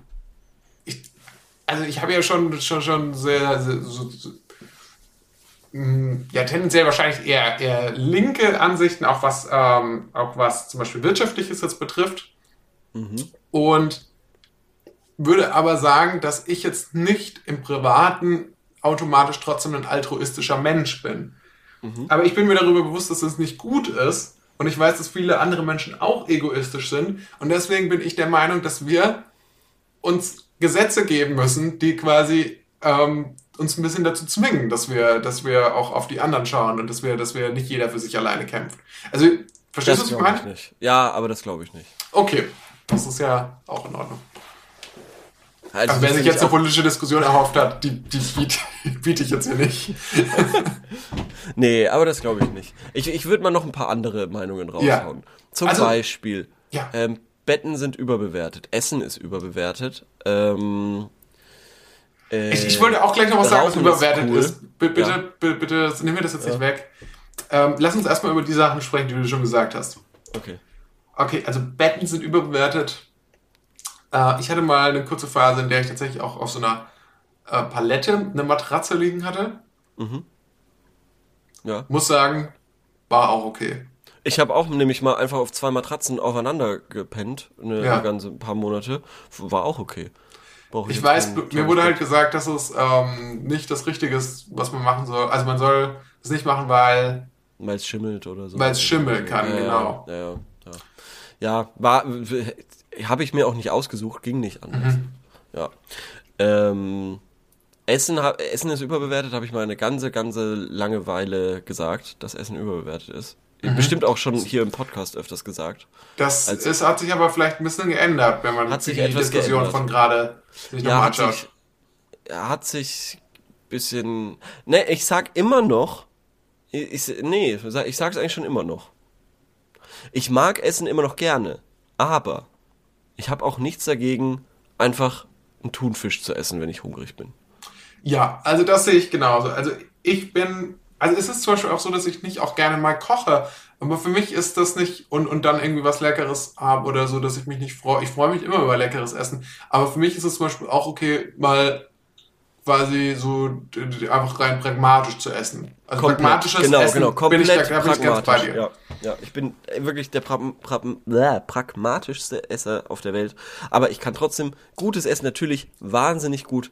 ich, also ich habe ja schon, schon, schon sehr, sehr so, so, mh, ja, tendenziell wahrscheinlich eher, eher linke Ansichten, auch was, ähm, auch was zum Beispiel Wirtschaftliches jetzt betrifft. Und würde aber sagen, dass ich jetzt nicht im Privaten automatisch trotzdem ein altruistischer Mensch bin. Aber ich bin mir darüber bewusst, dass es nicht gut ist. Und ich weiß, dass viele andere Menschen auch egoistisch sind. Und deswegen bin ich der Meinung, dass wir uns Gesetze geben müssen, die quasi ähm, uns ein bisschen dazu zwingen, dass wir, dass wir auch auf die anderen schauen und dass wir, dass wir nicht jeder für sich alleine kämpft. Also, verstehst du, was ich glaube ich meine? nicht. Ja, aber das glaube ich nicht. Okay, das ist ja auch in Ordnung. Also, Also wer sich jetzt eine politische Diskussion erhofft hat, die, die biete, biete ich jetzt hier nicht. Nee, aber das glaube ich nicht. Ich, ich würde mal noch ein paar andere Meinungen raushauen. Zum Also- Beispiel, Ja. ähm, Betten sind überbewertet, Essen ist überbewertet. Ähm, äh, Ich, ich wollte auch gleich noch was sagen, was Rauchen ist cool. ist. Bitte, Ja. bitte, bitte, nimm mir das jetzt nicht weg. Ähm, lass uns erstmal über die Sachen sprechen, die du schon gesagt hast. Okay. Okay, also Betten sind überbewertet. Äh, ich hatte mal eine kurze Phase, in der ich tatsächlich auch auf so einer äh, Palette eine Matratze liegen hatte. Ja. Muss sagen, war auch okay. Ich habe auch nämlich mal einfach auf zwei Matratzen aufeinander gepennt, eine Ja. ganze paar Monate. War auch okay. Brauch Ich jetzt weiß, mir wurde halt gesagt, dass es ähm, nicht das Richtige ist, was man machen soll. Also man soll es nicht machen, weil Weil es schimmelt oder so. Weil es schimmeln kann, ja, genau. Ja, ja, ja. ja war, habe ich mir auch nicht ausgesucht, ging nicht anders. Mhm. Ja. Ähm, Essen, Essen ist überbewertet, habe ich mal eine ganze, ganze Langeweile gesagt, dass Essen überbewertet ist. Mhm. Bestimmt auch schon hier im Podcast öfters gesagt. das Als- ist, hat sich aber vielleicht ein bisschen geändert, wenn man Hat sich die etwas Diskussion geändert. von gerade sich Ja, nochmal hat anschaut. sich, er hat sich bisschen, ne, ich sag immer noch, ich- nee, ich sag's eigentlich schon immer noch. Ich mag Essen immer noch gerne, aber ich habe auch nichts dagegen, einfach einen Thunfisch zu essen, wenn ich hungrig bin. Ja, also das sehe ich genauso. Also ich bin, also es ist zum Beispiel auch so, dass ich nicht auch gerne mal koche, aber für mich ist das nicht und, und dann irgendwie was Leckeres habe oder so, dass ich mich nicht freue. Ich freue mich immer über leckeres Essen, aber für mich ist es zum Beispiel auch okay, mal quasi so einfach rein pragmatisch zu essen. Also pragmatisches genau, Essen genau, bin ich, da, komplett bin ich ganz bei dir. Ja, ja, ich bin wirklich der pra pra bläh, pragmatischste Esser auf der Welt. Aber ich kann trotzdem gutes Essen natürlich wahnsinnig gut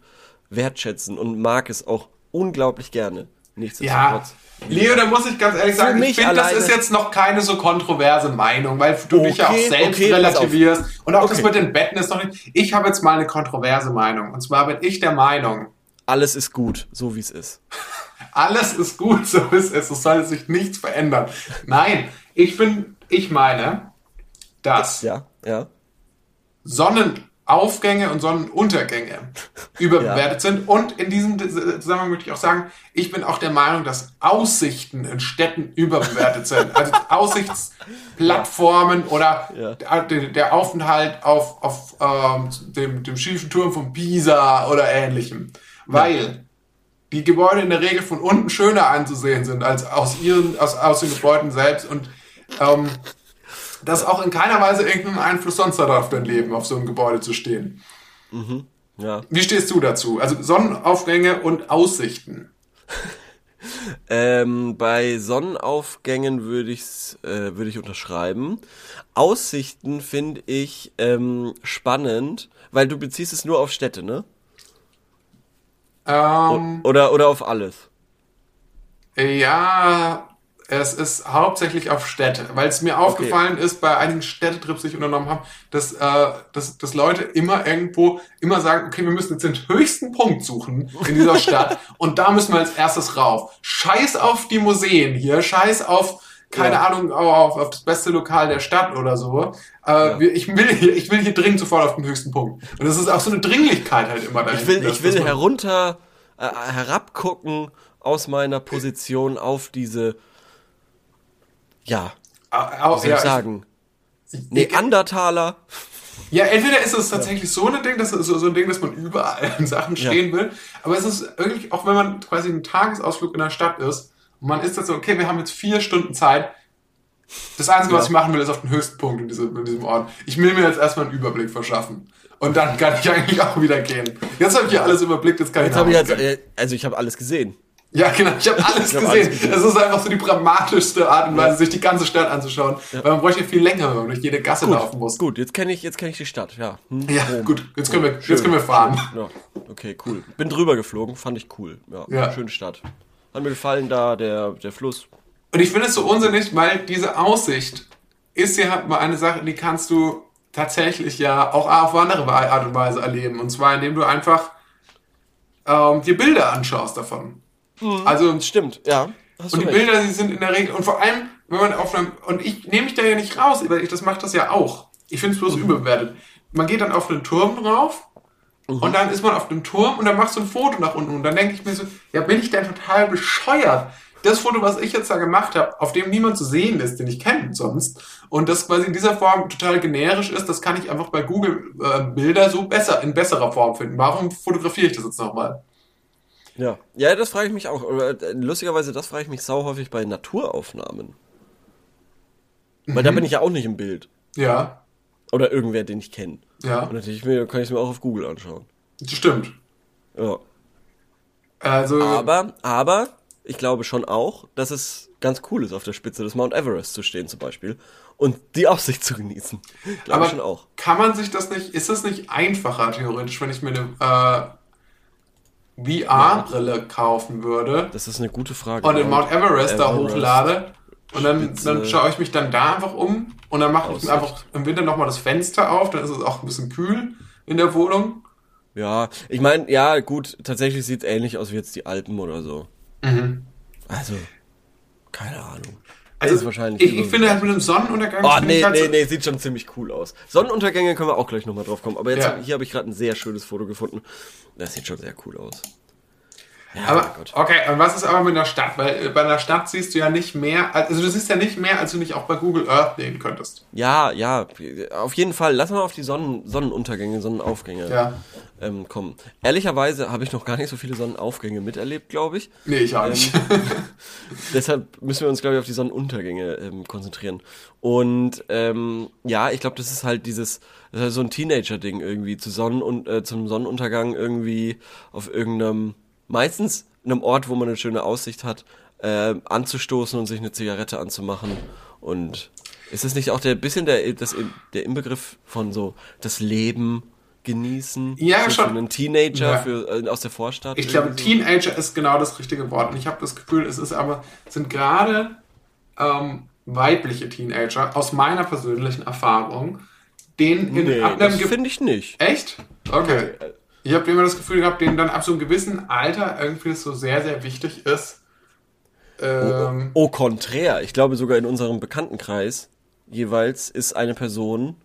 wertschätzen und mag es auch unglaublich gerne. Ja, Nichtsdestotrotz. Leo, da muss ich ganz ehrlich sagen, ich finde, das ist jetzt noch keine so kontroverse Meinung, weil du dich ja auch Okay, selbst okay, relativierst. Und auch das Okay. mit den Betten ist noch nicht. Ich habe jetzt mal eine kontroverse Meinung. Und zwar bin ich der Meinung, Alles ist gut, so wie es ist. alles ist gut, so ist es. Es soll sich nichts verändern. Nein, ich bin, ich meine, dass Ja, ja. Sonnenaufgänge und Sonnenuntergänge überbewertet sind. Und in diesem Zusammenhang möchte ich auch sagen, ich bin auch der Meinung, dass Aussichten in Städten überbewertet sind. Also Aussichtsplattformen oder Ja. der, der Aufenthalt auf, auf ähm, dem, dem schiefen Turm von Pisa oder ähnlichem. Weil die Gebäude in der Regel von unten schöner anzusehen sind als aus ihren, aus, aus den Gebäuden selbst und ähm, das auch in keiner Weise irgendeinen Einfluss sonst hat auf dein Leben, auf so einem Gebäude zu stehen. Ja. Wie stehst du dazu? Also Sonnenaufgänge und Aussichten. Ähm, bei Sonnenaufgängen würde ich's, äh, würde ich unterschreiben. Aussichten finde ich ähm, spannend, weil du beziehst es nur auf Städte, ne? Ähm, Oder oder auf alles. ja, es ist hauptsächlich auf Städte, weil es mir aufgefallen ist bei einigen Städtetrips, die ich unternommen habe, dass, äh, dass, dass Leute immer irgendwo immer sagen, okay, wir müssen jetzt den höchsten Punkt suchen in dieser Stadt und da müssen wir als erstes rauf. Scheiß auf die Museen hier, scheiß auf keine Ja. Ahnung, auf, auf das beste Lokal der Stadt oder so. Äh, wir, ich, will hier, ich will hier dringend sofort auf den höchsten Punkt. Und das ist auch so eine Dringlichkeit halt immer dahinter. Ich will, dass- ich will dass herunter, äh, herabgucken aus meiner Position auf diese, ja, Au- au- wie soll ja, ich sagen, Neandertaler. Ja, entweder ist es tatsächlich so ein Ding, das ist so, so ein Ding, dass man überall in Sachen Ja. stehen will. Aber es ist wirklich, auch wenn man quasi einen Tagesausflug in der Stadt ist und man ist jetzt so, okay, wir haben jetzt vier Stunden Zeit. Das Einzige, was Ja. ich machen will, ist auf den höchsten Punkt in diesem, in diesem Ort. Ich will mir jetzt erstmal einen Überblick verschaffen. Und dann kann ich eigentlich auch wieder gehen. Jetzt habe ich hier alles überblickt, jetzt kann Jetzt ich habe ich jetzt, äh, also ich habe alles gesehen. Ja, genau, ich habe alles hab gesehen. alles gesehen. Es ist einfach so die pragmatischste Art und Weise, sich die ganze Stadt anzuschauen. Weil man bräuchte viel länger, wenn man durch jede Gasse laufen muss. Gut, jetzt kenne ich, jetzt kenne ich die Stadt, ja. Hm, Ja, Rom. gut, jetzt können wir, Schön, jetzt können wir fahren. Ja, okay, cool. Bin drüber geflogen, fand ich cool. Ja, Ja. schöne Stadt. Hat mir gefallen da, der, der Fluss. Und ich finde es so unsinnig, weil diese Aussicht ist ja halt mal eine Sache, die kannst du tatsächlich ja auch auf andere Art und Weise erleben. Und zwar, indem du einfach ähm, dir Bilder anschaust davon. Also, Stimmt, ja. Hast und die recht. Bilder, die sind in der Regel, und vor allem, wenn man auf einem, und ich nehme mich da ja nicht raus, weil ich, das macht das ja auch. Ich finde es bloß Mhm. überbewertet. Man geht dann auf einen Turm drauf, Mhm. Und dann ist man auf dem Turm und dann machst du ein Foto nach unten und dann denke ich mir so, ja, bin ich denn total bescheuert? Das Foto, was ich jetzt da gemacht habe, auf dem niemand zu sehen ist, den ich kenne sonst, und das quasi in dieser Form total generisch ist, das kann ich einfach bei Google äh, Bilder so besser, in besserer Form finden. Warum fotografiere ich das jetzt nochmal? Ja. ja, das frage ich mich auch. Äh, Lustigerweise, das frage ich mich sau häufig bei Naturaufnahmen. Weil da Mhm. bin ich ja auch nicht im Bild. Ja, Oder irgendwer, den ich kenne. Ja, Und natürlich mir- kann ich es mir auch auf Google anschauen. das stimmt. Ja. Also, Aber, aber, ich glaube schon auch, dass es ganz cool ist, auf der Spitze des Mount Everest zu stehen zum Beispiel. Und die Aussicht zu genießen. Glaube aber ich schon auch. kann man sich das nicht, ist es nicht einfacher theoretisch, wenn ich mir eine äh, VR-Brille kaufen würde Das ist eine gute Frage. und den Mount Everest, da Everest, hochlade und dann, dann schaue ich mich dann da einfach um und dann mache ich einfach im Winter nochmal das Fenster auf, dann ist es auch ein bisschen kühl in der Wohnung. Ja, ich meine, ja, gut, tatsächlich sieht es ähnlich aus wie jetzt die Alpen oder so. Also, keine Ahnung. Mhm. Also ist wahrscheinlich ich, ich finde halt mit dem Sonnenuntergang Oh, nee, halt nee, so- nee, sieht schon ziemlich cool aus. Sonnenuntergänge können wir auch gleich nochmal drauf kommen. Aber jetzt Ja. hier habe ich gerade ein sehr schönes Foto gefunden. Das sieht schon sehr cool aus. Ja, aber, Gott. okay, und was ist aber mit der Stadt? Weil äh, bei der Stadt siehst du ja nicht mehr, also du siehst ja nicht mehr, als du nicht auch bei Google Earth sehen könntest. Ja, ja, auf jeden Fall. Lass mal auf die Sonnen, Sonnenuntergänge, Sonnenaufgänge Ja. ähm, kommen. Ehrlicherweise habe ich noch gar nicht so viele Sonnenaufgänge miterlebt, glaube ich. Nee, ich auch nicht. Deshalb müssen wir uns, glaube ich, auf die Sonnenuntergänge ähm, konzentrieren. Und ähm, ja, ich glaube, das ist halt dieses, das ist halt so ein Teenager-Ding irgendwie, zu Sonnen und äh, zum Sonnenuntergang irgendwie auf irgendeinem, meistens einem Ort, wo man eine schöne Aussicht hat, äh, anzustoßen und sich eine Zigarette anzumachen. Und ist es nicht auch der bisschen der, das, der Inbegriff von so das Leben genießen? Ja, so schon. Für einen Teenager Ja. für, äh, aus der Vorstadt? Ich glaube, so? Teenager ist genau das richtige Wort. Und ich habe das Gefühl, es ist aber, sind gerade ähm, weibliche Teenager, aus meiner persönlichen Erfahrung, denen in Nee, ab das finde ich nicht. Echt? Okay. Ich habe immer das Gefühl gehabt, denen dann ab so einem gewissen Alter irgendwie es so sehr, sehr wichtig ist. Ähm, Au contraire, ich glaube sogar in unserem Bekanntenkreis jeweils ist eine Person,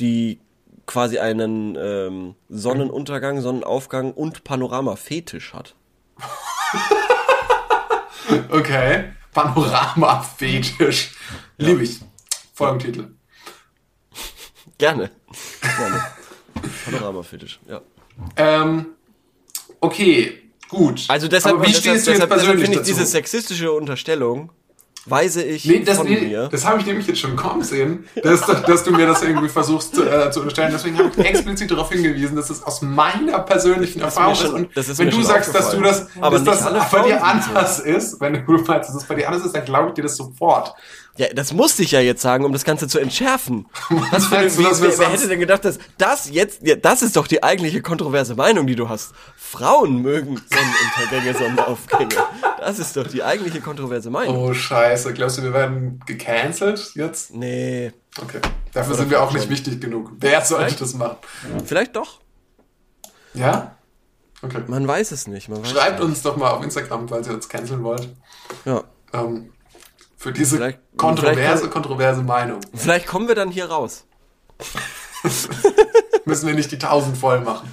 die quasi einen ähm, Sonnenuntergang, Sonnenaufgang und Panorama-Fetisch hat. okay. Panorama-Fetisch. Liebe ich. Folgentitel. Gerne. Gerne. Panorama-Fetisch, ja. Ähm, okay, gut. Also deshalb, Aber wie deshalb, stehst du jetzt deshalb, deshalb persönlich finde ich dazu? diese sexistische Unterstellung, weise ich Nee, das, von nee, mir. das habe ich nämlich jetzt schon kommen sehen, dass, dass du mir das irgendwie versuchst zu, äh, zu unterstellen. Deswegen habe ich explizit darauf hingewiesen, dass es aus meiner persönlichen Erfahrung ist. schon- Und das ist wenn du sagst, dass du das, Aber dass das bei dir anders ist, wenn du meinst, dass es bei dir anders ist, dann glaube ich dir das sofort. Ja, das musste ich ja jetzt sagen, um das Ganze zu entschärfen. Was für, wir wer, wer sonst- hätte denn gedacht, dass das jetzt, ja, das ist doch die eigentliche kontroverse Meinung, die du hast. Frauen mögen Sonnenuntergänge, Sonnenaufgänge. Das ist doch die eigentliche kontroverse Meinung. Oh, scheiße. Glaubst du, wir werden gecancelt jetzt? Nee, Okay. Dafür Oder sind wir auch nicht wichtig genug. Wer sollte das machen? vielleicht doch. Ja? Okay. Man weiß es nicht. Man weiß Schreibt es uns doch mal auf Instagram, falls ihr uns canceln wollt. nicht. Ja. Ähm, für diese Vielleicht- kontroverse, vielleicht- kontroverse Meinung. Vielleicht kommen wir dann hier raus. Müssen wir nicht die 1000 voll machen.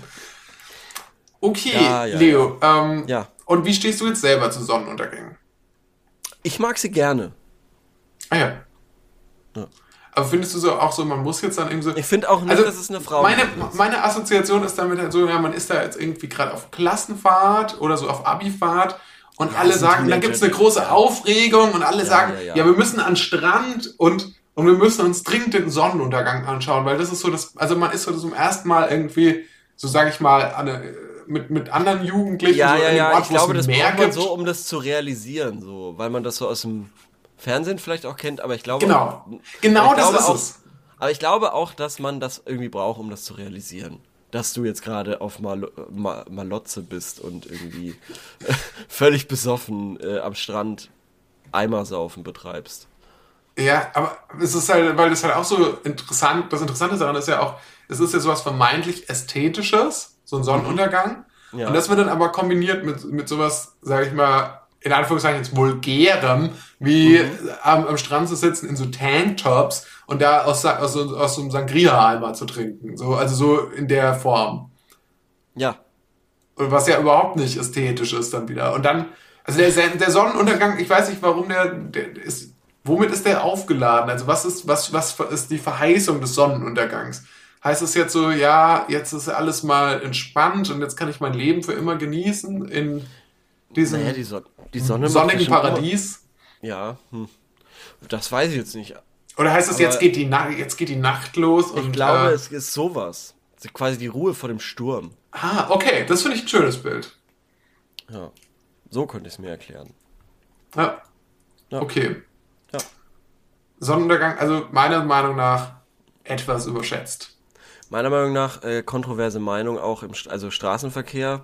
Okay, Ja, ja, Leo. Ähm, Ja. Und wie stehst du jetzt selber zu Sonnenuntergängen? Ich mag sie gerne. Ah ja. Ja. Aber findest du so auch so, man muss jetzt dann irgendwie so. Ich finde auch nicht, Also, dass es eine Frau meine, ist. meine Assoziation ist damit halt so, ja, man ist da jetzt irgendwie gerade auf Klassenfahrt oder so auf Abifahrt und alle ist ein sagen, dann gibt es eine große ja. Aufregung und alle sagen, ja, ja, ja. wir müssen an Strand und, und wir müssen uns dringend den Sonnenuntergang anschauen, weil das ist so das, also man ist so zum ersten Mal irgendwie, so sage ich mal, eine, mit, mit anderen Jugendlichen Ja, so ja, ja. Ort, Ich glaube, das braucht man so, um das zu realisieren, so, weil man das so aus dem Fernsehen vielleicht auch kennt, aber ich glaube. Genau. auch- Genau das ist auch, es. Aber ich glaube auch, dass man das irgendwie braucht, um das zu realisieren. Dass du jetzt gerade auf Mal Ma Malotze bist und irgendwie völlig besoffen äh, am Strand Eimersaufen betreibst. Ja, aber es ist halt, weil das halt auch so interessant, das Interessante daran ist ja auch, es ist ja sowas vermeintlich Ästhetisches, so ein Sonnenuntergang. Ja. Und das wird dann aber kombiniert mit, mit sowas, sag ich mal, in Anführungszeichen jetzt vulgärem, wie am, am Strand zu sitzen in so Tanktops und da aus, aus, so- aus so einem Sangria-Eimer zu trinken. So, also so in der Form. Ja. Und was ja überhaupt nicht ästhetisch ist dann wieder. Und dann, also der, der Sonnenuntergang, ich weiß nicht, warum der, der ist, womit ist der aufgeladen? Also was ist, was, was ist die Verheißung des Sonnenuntergangs? Heißt es jetzt so, ja, jetzt ist alles mal entspannt und jetzt kann ich mein Leben für immer genießen in diesem Naja, die, Son die sonnigen Paradies? Ja. Hm. Das weiß ich jetzt nicht. Oder heißt es, Aber- jetzt geht die, Na jetzt geht die Nacht los und Ich glaube, äh, es ist sowas. Es ist quasi die Ruhe vor dem Sturm. ah, okay, das finde ich ein schönes Bild. Ja. So könnte ich es mir erklären. Ja. Ja. Okay. Ja. Sonnenuntergang, also meiner Meinung nach etwas überschätzt. Meiner Meinung nach äh, kontroverse Meinung auch im St also Straßenverkehr,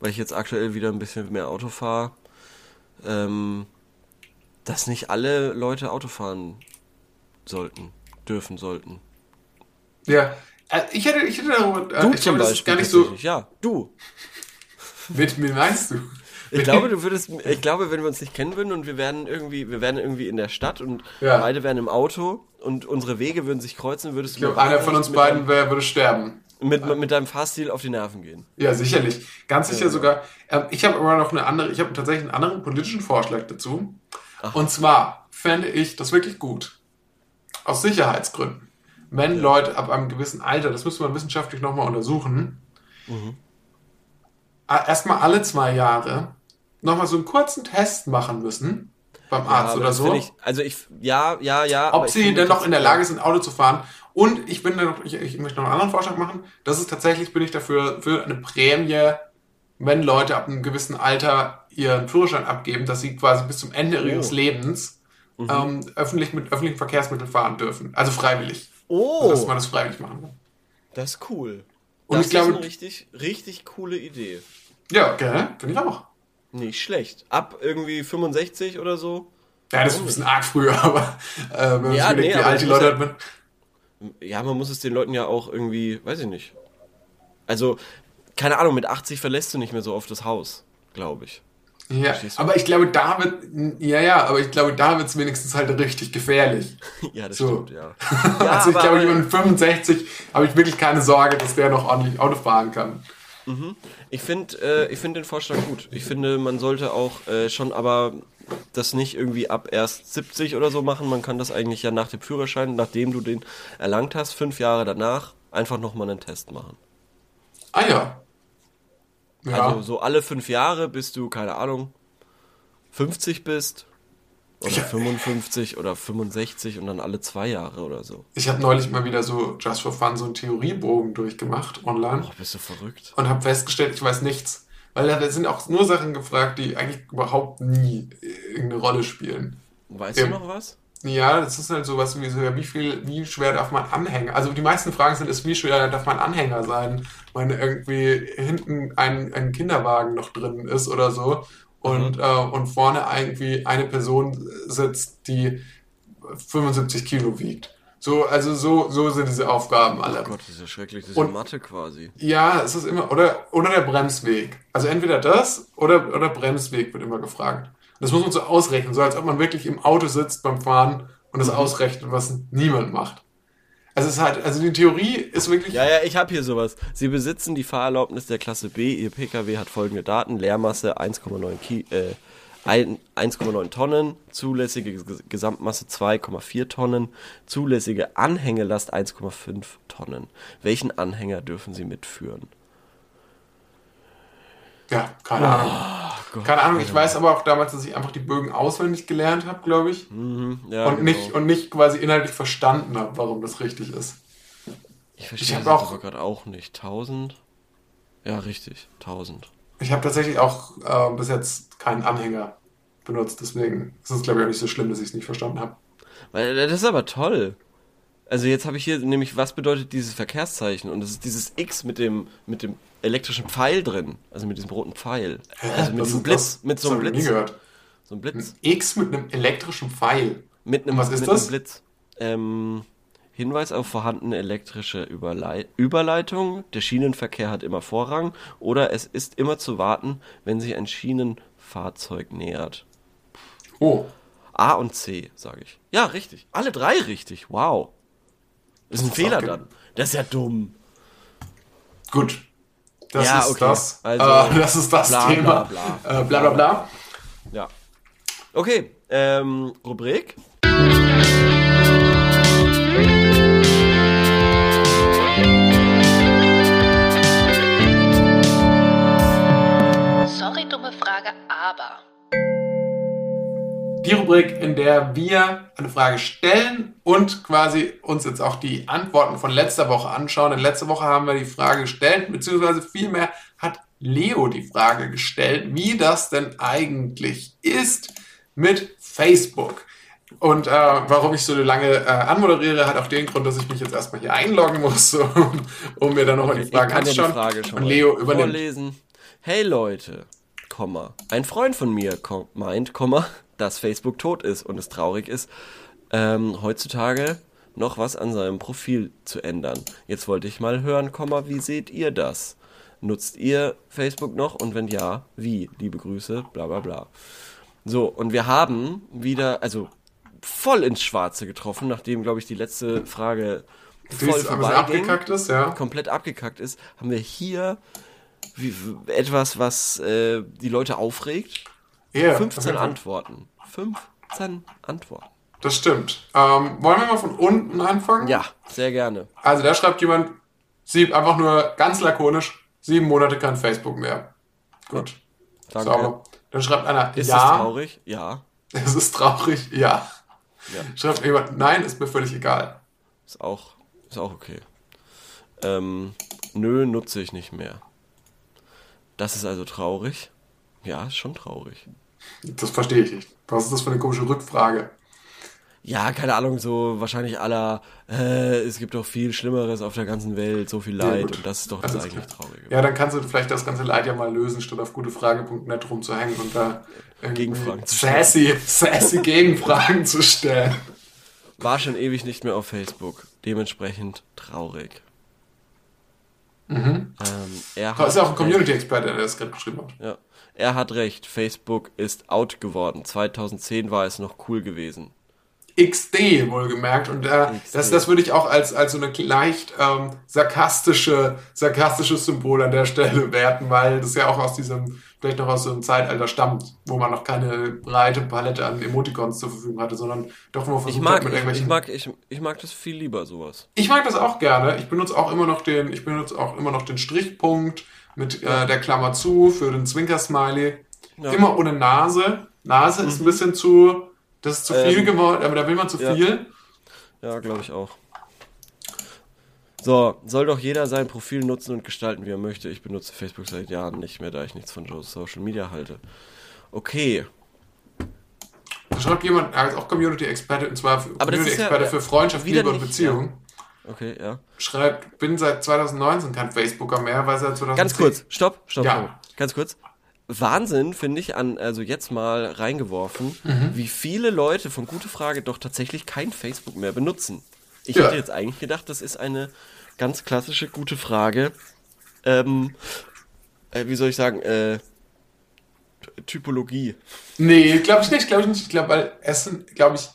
weil ich jetzt aktuell wieder ein bisschen mehr Auto fahre, ähm, dass nicht alle Leute Auto fahren sollten, dürfen sollten. Ja. Äh, Ich hätte, ich hätte darüber, äh, Du ich zum glaube, Beispiel. gar nicht so. Ja, du. Mit mir meinst du? Ich glaube, du würdest, ich glaube, wenn wir uns nicht kennen würden und wir wären irgendwie, wir wären irgendwie in der Stadt und Ja. beide wären im Auto und unsere Wege würden sich kreuzen, würdest Ich du glaube, mir einer von uns beiden wär, würde sterben. Mit, mit deinem Fahrstil auf die Nerven gehen. Ja, sicherlich. Ganz sicher sogar. Ähm, ich habe aber noch eine andere, ich habe tatsächlich einen anderen politischen Vorschlag dazu. Und zwar fände ich das wirklich gut. Aus Sicherheitsgründen. Wenn Leute ab einem gewissen Alter, das müsste man wissenschaftlich nochmal untersuchen, a- erstmal alle zwei Jahre nochmal so einen kurzen Test machen müssen beim Arzt aber oder so. Ich, also ich, ja, ja, ja. ob sie denn noch in der Lage sind, Auto zu fahren. Und ich bin noch, ich, ich möchte noch einen anderen Vorschlag machen. Das ist tatsächlich, bin ich dafür, für eine Prämie, wenn Leute ab einem gewissen Alter ihren Führerschein abgeben, dass sie quasi bis zum Ende Oh. ihres Lebens Mhm. ähm, öffentlich mit öffentlichen Verkehrsmitteln fahren dürfen. Also freiwillig. Oh, Dass man das freiwillig machen kann. das ist cool. Und das ich glaube- ist eine richtig, richtig coole Idee. Ja, okay, finde ich auch. Nicht schlecht. Ab irgendwie 65 oder so. Ja, das ist ein bisschen arg früher, aber äh, wenn man Ja, nee, wie aber alt die Leute ja- mit. Ja, man muss es den Leuten ja auch irgendwie, weiß ich nicht. Also, keine Ahnung, mit 80 verlässt du nicht mehr so oft das Haus, glaube ich. Ja, aber ich glaube, da wird, ja, ja, aber ich glaube, da wird es wenigstens halt richtig gefährlich. ja, das So. stimmt, ja. also ich glaube, jemand mit 65 habe ich wirklich keine Sorge, dass der noch ordentlich Auto fahren kann. Ich finde äh, ich find den Vorschlag gut. Ich finde, man sollte auch äh, schon aber das nicht irgendwie ab erst 70 oder so machen. Man kann das eigentlich ja nach dem Führerschein, nachdem du den erlangt hast, fünf Jahre danach, einfach nochmal einen Test machen. Ah ja. Ja, Also so alle fünf Jahre, bis du, keine Ahnung, 50 bist. Oder Ja. 55 oder 65 und dann alle zwei Jahre oder so. ich habe neulich mal wieder so just for fun so einen Theoriebogen durchgemacht online Oh, bist du verrückt? und habe festgestellt, ich weiß nichts. Weil da sind auch nur Sachen gefragt, die eigentlich überhaupt nie irgendeine Rolle spielen. Weißt Ja. du noch was? Ja, das ist halt sowas wie so, ja, wie viel, wie schwer darf man Anhänger? Also die meisten Fragen sind, ist, wie schwer darf man Anhänger sein, wenn irgendwie hinten ein, ein Kinderwagen noch drin ist oder so und, äh, und vorne irgendwie eine Person sitzt, die 75 Kilo wiegt. So, also so, so sind diese Aufgaben alle. Oh Gott, das ist ja schrecklich. Das ist Und- Mathe quasi. Ja, es ist immer, oder, oder der Bremsweg. Also entweder das oder, oder Bremsweg wird immer gefragt. Das muss man so ausrechnen, so als ob man wirklich im Auto sitzt beim Fahren und Mhm. das ausrechnet, was niemand macht. Also es halt, also die Theorie ist wirklich, Ja, ja, ich habe hier sowas. Sie besitzen die Fahrerlaubnis der Klasse B. Ihr Pkw hat folgende Daten. Leermasse 1,9 Ki äh, ein- 1,9 Tonnen, zulässige Ges- Gesamtmasse 2,4 Tonnen, zulässige Anhängelast 1,5 Tonnen. Welchen Anhänger dürfen Sie mitführen? ja, keine Ahnung. Oh Keine Ahnung, ich weiß aber auch damals, dass ich einfach die Bögen auswendig gelernt habe, glaube ich. Ja, und, genau. nicht, und nicht quasi inhaltlich verstanden habe, warum das richtig ist. ich ich verstehe hab das auch- aber gerade auch nicht. 1000? Ja, richtig. 1000. Ich habe tatsächlich auch äh, bis jetzt keinen Anhänger benutzt, deswegen ist es, glaube ich, auch nicht so schlimm, dass ich es nicht verstanden habe. Weil, das ist aber toll. Also jetzt habe ich hier nämlich, was bedeutet dieses Verkehrszeichen? Und das ist dieses X mit dem, mit dem elektrischen Pfeil drin. Also mit diesem roten Pfeil. Also mit diesem Blitz. Mit so einem ich nie Blitz. gehört. So ein Blitz. X mit einem elektrischen Pfeil. Mit einem, Was ist mit das? einem Blitz. Ähm, Hinweis auf vorhandene elektrische Überlei Überleitung. Der Schienenverkehr hat immer Vorrang. Oder es ist immer zu warten, wenn sich ein Schienenfahrzeug nähert. Oh, A und C, sage ich. Ja, richtig. Alle drei richtig. Wow. Das ist ein Fehler dann. Das ist ja dumm. gut. Das Ja, ist okay. das. Also, äh, das ist das bla, Thema. bla, Bla, äh, bla, bla, bla. Ja. Okay, ähm, Rubrik. Die Rubrik, in der wir eine Frage stellen und quasi uns jetzt auch die Antworten von letzter Woche anschauen. Denn letzte Woche haben wir die Frage gestellt, beziehungsweise vielmehr hat Leo die Frage gestellt, wie das denn eigentlich ist mit Facebook. Und äh, warum ich so lange äh, anmoderiere, hat auch den Grund, dass ich mich jetzt erstmal hier einloggen muss, um, um mir dann nochmal die Ich Fragen kann ja die anzuschauen. Frage schon und Leo übernimmt. vorlesen. Hey Leute, Komma. Ein Freund von mir meint, Komma, dass Facebook tot ist und es traurig ist, ähm, heutzutage noch was an seinem Profil zu ändern. Jetzt wollte ich mal hören, Komma, wie seht ihr das? Nutzt ihr Facebook noch und wenn ja, wie? Liebe Grüße, bla bla bla. So, und wir haben wieder, also voll ins Schwarze getroffen, nachdem, glaube ich, die letzte Frage voll bisschen vorbeiging, abgekackt ist, ja. komplett abgekackt ist, haben wir hier wie, etwas, was äh, die Leute aufregt. Auf 15 jeden Fall. Antworten. 15 Antworten. Das stimmt. Ähm, wollen wir mal von unten anfangen? Ja, sehr gerne. Also da schreibt jemand, sieb, einfach nur ganz lakonisch, sieben Monate kein Facebook mehr. Gut. Danke. Sauber. Dann schreibt einer, Ist ja. das traurig? Ja. Es ist traurig, ja. Ja. Schreibt jemand, nein, ist mir völlig egal. Ist auch, ist auch okay. Ähm, nö, nutze ich nicht mehr. Das ist also traurig. Ja, ist schon traurig. Das verstehe ich nicht. Was ist das für eine komische Rückfrage? Ja, keine Ahnung, so wahrscheinlich aller, äh, es gibt doch viel Schlimmeres auf der ganzen Welt, so viel Leid gut. und das ist doch das eigentlich klar. Traurige. Ja, dann kannst du vielleicht das ganze Leid ja mal lösen, statt auf gutefrage.net rumzuhängen und da Gegenfragen zu stellen. sassy, sassy Gegenfragen zu stellen. War schon ewig nicht mehr auf Facebook, dementsprechend traurig. Ähm, er Mhm. ist ja auch ein. Community-Experte, der das gerade geschrieben hat. Ja. Er hat recht, Facebook ist out geworden. 2010 war es noch cool gewesen. XD wohlgemerkt und äh, das, das würde ich auch als, als so eine leicht ähm, sarkastische, sarkastisches Symbol an der Stelle werten, weil das ja auch aus diesem, vielleicht noch aus so einem Zeitalter stammt, wo man noch keine breite Palette an Emoticons zur Verfügung hatte, sondern doch nur versucht Ich mag, hat mit irgendwelchen ich, mag, ich, ich mag das viel lieber, sowas. Ich mag das auch gerne. Ich benutze auch immer noch den, ich benutze auch immer noch den Strichpunkt mit äh, der Klammer zu für den Zwinker-Smiley. Ja. Immer ohne Nase. Nase ist ein bisschen zu, das ist zu viel Ähm, geworden, aber da will man zu ja. viel. Ja, glaube ich auch. So, soll doch jeder sein Profil nutzen und gestalten, wie er möchte. Ich benutze Facebook seit Jahren nicht mehr, da ich nichts von Social Media halte. Okay, Da schreibt jemand, er ist auch Community-Experte, und zwar ja, Community-Experte äh, für Freundschaft, Liebe und Beziehung. okay, ja. Schreibt, bin seit 2019 kein Facebooker mehr, weil seit 2010... Ganz kurz, stopp, stopp, Ja. Ganz kurz. Wahnsinn, finde ich, an, also jetzt mal reingeworfen, Mhm. wie viele Leute von Gute Frage doch tatsächlich kein Facebook mehr benutzen. Ich Ja. hätte jetzt eigentlich gedacht, das ist eine ganz klassische gute Frage. Ähm, äh, wie soll ich sagen, äh, Typologie. Nee, glaube ich nicht, glaube ich nicht. Ich glaube, weil es sind, glaube ich,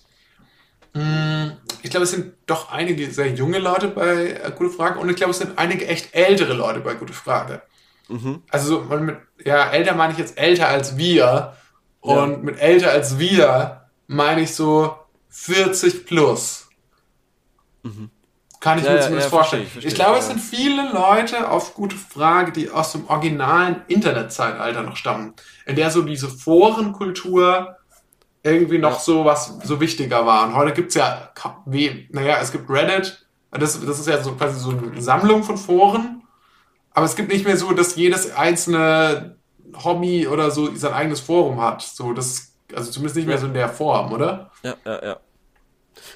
mh, ich glaube, es sind doch einige sehr junge Leute bei äh, Gute Frage und ich glaube, es sind einige echt ältere Leute bei Gute Frage. Also, so, man mit, ja, älter meine ich jetzt älter als wir und mit älter als wir meine ich so 40 plus. Kann ich Ja, mir ja, zumindest ja, vorstellen. verstehe ich, ich verstehe glaube, ich, es ja. sind viele Leute auf gute Frage, die aus dem originalen Internetzeitalter noch stammen, in der so diese Forenkultur irgendwie noch so was so wichtiger war. Und heute gibt's ja, ka- wie, naja, es gibt Reddit, das, das ist ja so quasi so eine Sammlung von Foren, aber es gibt nicht mehr so, dass jedes einzelne Hobby oder so sein eigenes Forum hat. So, das, also zumindest nicht mehr so in der Form, oder? Ja, ja, ja.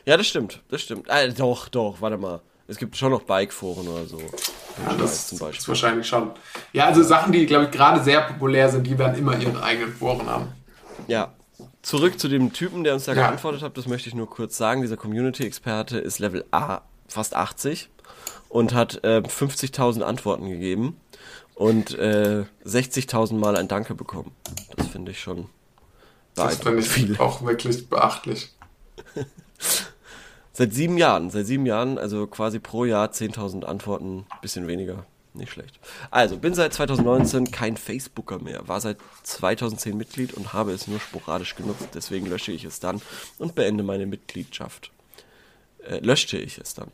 Ja, das stimmt, das stimmt. Ah, doch, doch, warte mal. Es gibt schon noch Bike-Foren oder so. Ja, das zum ist Beispiel. wahrscheinlich schon. Ja, also Sachen, die, glaube ich, gerade sehr populär sind, die werden immer ihre eigenen Foren haben. Ja. Zurück zu dem Typen, der uns da Ja. geantwortet hat, das möchte ich nur kurz sagen. Dieser Community-Experte ist Level A, fast 80 und hat äh, 50.000 Antworten gegeben und äh, 60.000 Mal ein Danke bekommen. Das finde ich schon Das finde ich viel. auch wirklich beachtlich. Seit sieben Jahren, seit sieben Jahren, also quasi pro Jahr 10.000 Antworten, bisschen weniger, nicht schlecht. Also, bin seit 2019 kein Facebooker mehr, war seit 2010 Mitglied und habe es nur sporadisch genutzt, deswegen lösche ich es dann und beende meine Mitgliedschaft. Äh, löschte ich es dann.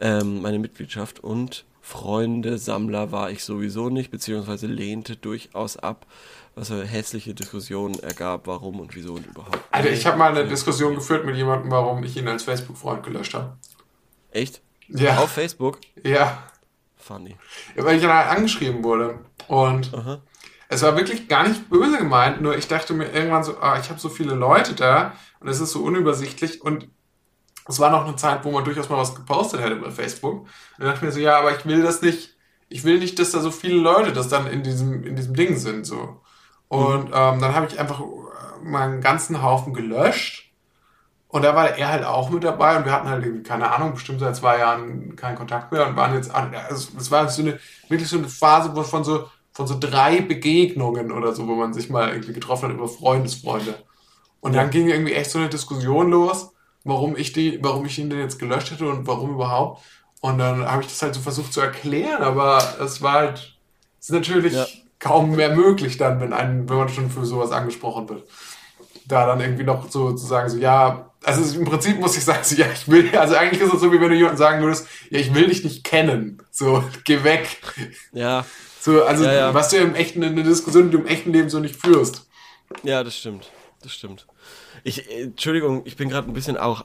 Ähm, meine Mitgliedschaft und Freunde, Sammler war ich sowieso nicht, beziehungsweise lehnte durchaus ab, was eine hässliche Diskussion ergab, warum und wieso und überhaupt. Alter, ich habe mal eine Diskussion geführt mit jemandem, warum ich ihn als Facebook-Freund gelöscht habe. Echt? Ja. Auf Facebook? Ja. Funny. Ja, weil ich dann halt angeschrieben wurde. Und Aha. es war wirklich gar nicht böse gemeint, nur ich dachte mir irgendwann so, ah, ich habe so viele Leute da und es ist so unübersichtlich und es war noch eine Zeit, wo man durchaus mal was gepostet hätte bei Facebook. Und dann dachte ich mir so, ja, aber ich will das nicht, ich will nicht, dass da so viele Leute das dann in diesem, in diesem Ding sind, so. Und ähm, dann habe ich einfach äh, meinen ganzen Haufen gelöscht. Und da war er halt auch mit dabei und wir hatten halt irgendwie, keine Ahnung, bestimmt seit zwei Jahren keinen Kontakt mehr und waren jetzt, an- also es war so eine, wirklich so eine Phase von so, von so drei Begegnungen oder so, wo man sich mal irgendwie getroffen hat über Freundesfreunde. Und dann ging irgendwie echt so eine Diskussion los warum ich die, warum ich ihn denn jetzt gelöscht hätte und warum überhaupt. Und dann habe ich das halt so versucht zu erklären, aber es war halt, es ist natürlich Ja. Kaum mehr möglich dann, wenn einen, wenn man schon für sowas angesprochen wird. Da dann irgendwie noch so zu sagen, so, ja, also im Prinzip muss ich sagen, so, ja, ich will, also eigentlich ist es so, wie wenn du jemandem sagen würdest, ja, ich will dich nicht kennen. So, geh weg. Ja, So, also, Ja, ja. was du im echten, eine Diskussion, die du im echten Leben so nicht führst. ja, das stimmt. Das stimmt. Ich, äh, Entschuldigung, ich bin gerade ein bisschen auch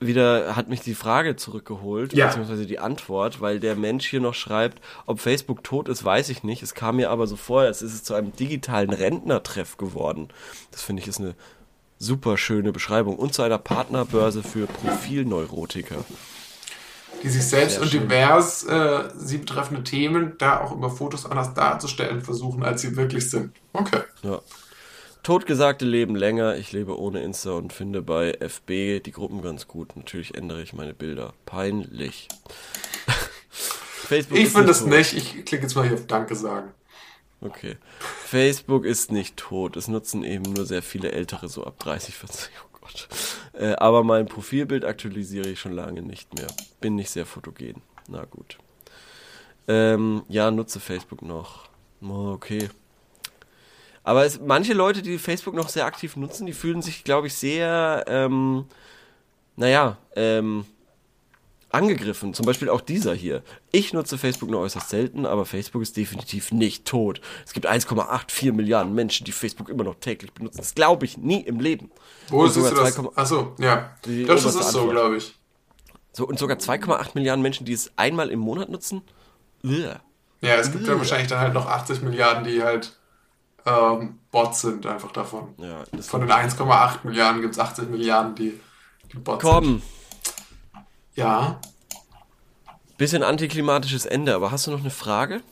wieder, hat mich die Frage zurückgeholt, Ja. beziehungsweise die Antwort, weil der Mensch hier noch schreibt, ob Facebook tot ist, weiß ich nicht. Es kam mir aber so vor, als ist es zu einem digitalen Rentnertreff geworden. Das finde ich ist eine super schöne Beschreibung. Und zu einer Partnerbörse für Profilneurotiker. Die sich selbst Sehr und schön. divers äh, sie betreffende Themen da auch über Fotos anders darzustellen versuchen, als sie wirklich sind. Okay. Ja. Totgesagte leben länger. Ich lebe ohne Insta und finde bei FB die Gruppen ganz gut. Natürlich ändere ich meine Bilder. Peinlich. Facebook Ich finde es nicht. Ich klicke jetzt mal hier auf Danke sagen. Okay. Facebook ist nicht tot. Es nutzen eben nur sehr viele Ältere, so ab 30, 40. Oh Gott. Äh, aber mein Profilbild aktualisiere ich schon lange nicht mehr. Bin nicht sehr fotogen. Na gut. Ähm, ja, nutze Facebook noch. Oh, okay. Aber es, manche Leute, die Facebook noch sehr aktiv nutzen, die fühlen sich, glaube ich, sehr, ähm, naja, ähm, angegriffen. Zum Beispiel auch dieser hier. Ich nutze Facebook nur äußerst selten, aber Facebook ist definitiv nicht tot. Es gibt 1,84 Milliarden Menschen, die Facebook immer noch täglich benutzen. Das glaube ich nie im Leben. Wo ist das? 2,8 Achso, ja. Das ist so, glaube ich. so, und sogar 2,8 Milliarden Menschen, die es einmal im Monat nutzen. Uah. Ja, es gibt ja wahrscheinlich dann halt noch 80 Milliarden, die halt ähm, Bots sind, einfach davon. Ja, Von den 1,8 Milliarden gibt es 80 Milliarden, die, die Bots sind. Komm, Ja. bisschen antiklimatisches Ende, aber hast du noch eine Frage?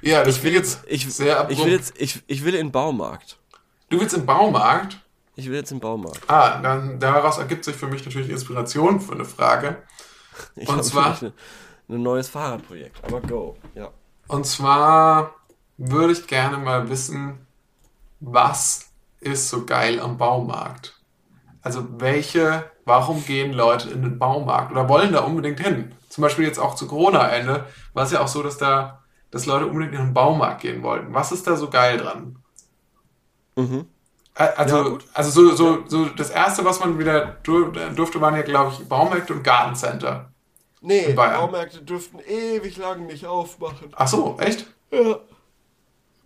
Ja, das Ich will jetzt, ich, sehr abrupt. ich will jetzt, ich, ich will in den Baumarkt. Du willst im Baumarkt? Ich will jetzt im Baumarkt. Ah, dann daraus ergibt sich für mich natürlich Inspiration für eine Frage. Ich Und zwar- ein, ein neues Fahrradprojekt. Aber go. Ja. Und zwar würde ich gerne mal wissen, was ist so geil am Baumarkt? Also welche, warum gehen Leute in den Baumarkt oder wollen da unbedingt hin? Zum Beispiel jetzt auch zu Corona-Ende war es ja auch so, dass da, dass Leute unbedingt in den Baumarkt gehen wollten. Was ist da so geil dran? Mhm. Also, Ja, also so, so, so das erste, was man wieder dur durfte, waren ja, glaube ich, Baumärkte und Gartencenter. Nee. Baumärkte dürften ewig lang nicht aufmachen. Ach so, echt? Ja.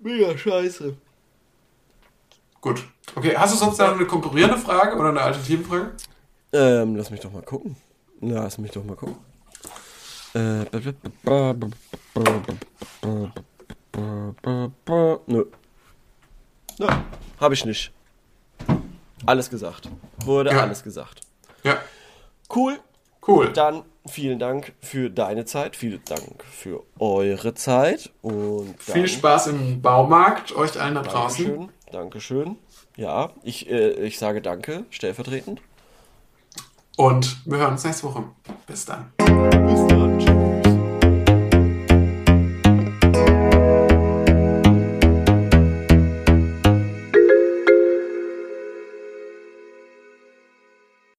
Mega scheiße. Gut. Okay, hast du sonst noch eine konkurrierende Frage oder eine Alternativfrage? Ähm, lass mich doch mal gucken. Lass mich doch mal gucken. Äh, nö. Nö, hab ich nicht. Alles gesagt. Wurde Ja. alles gesagt. Ja, Cool. cool. Dann vielen Dank für deine Zeit, vielen Dank für eure Zeit und Viel Spaß im Baumarkt, euch allen da draußen. Dankeschön. Dankeschön. Ja, ich, äh, ich sage danke, stellvertretend. Und wir hören uns nächste Woche. Bis dann. Bis dann.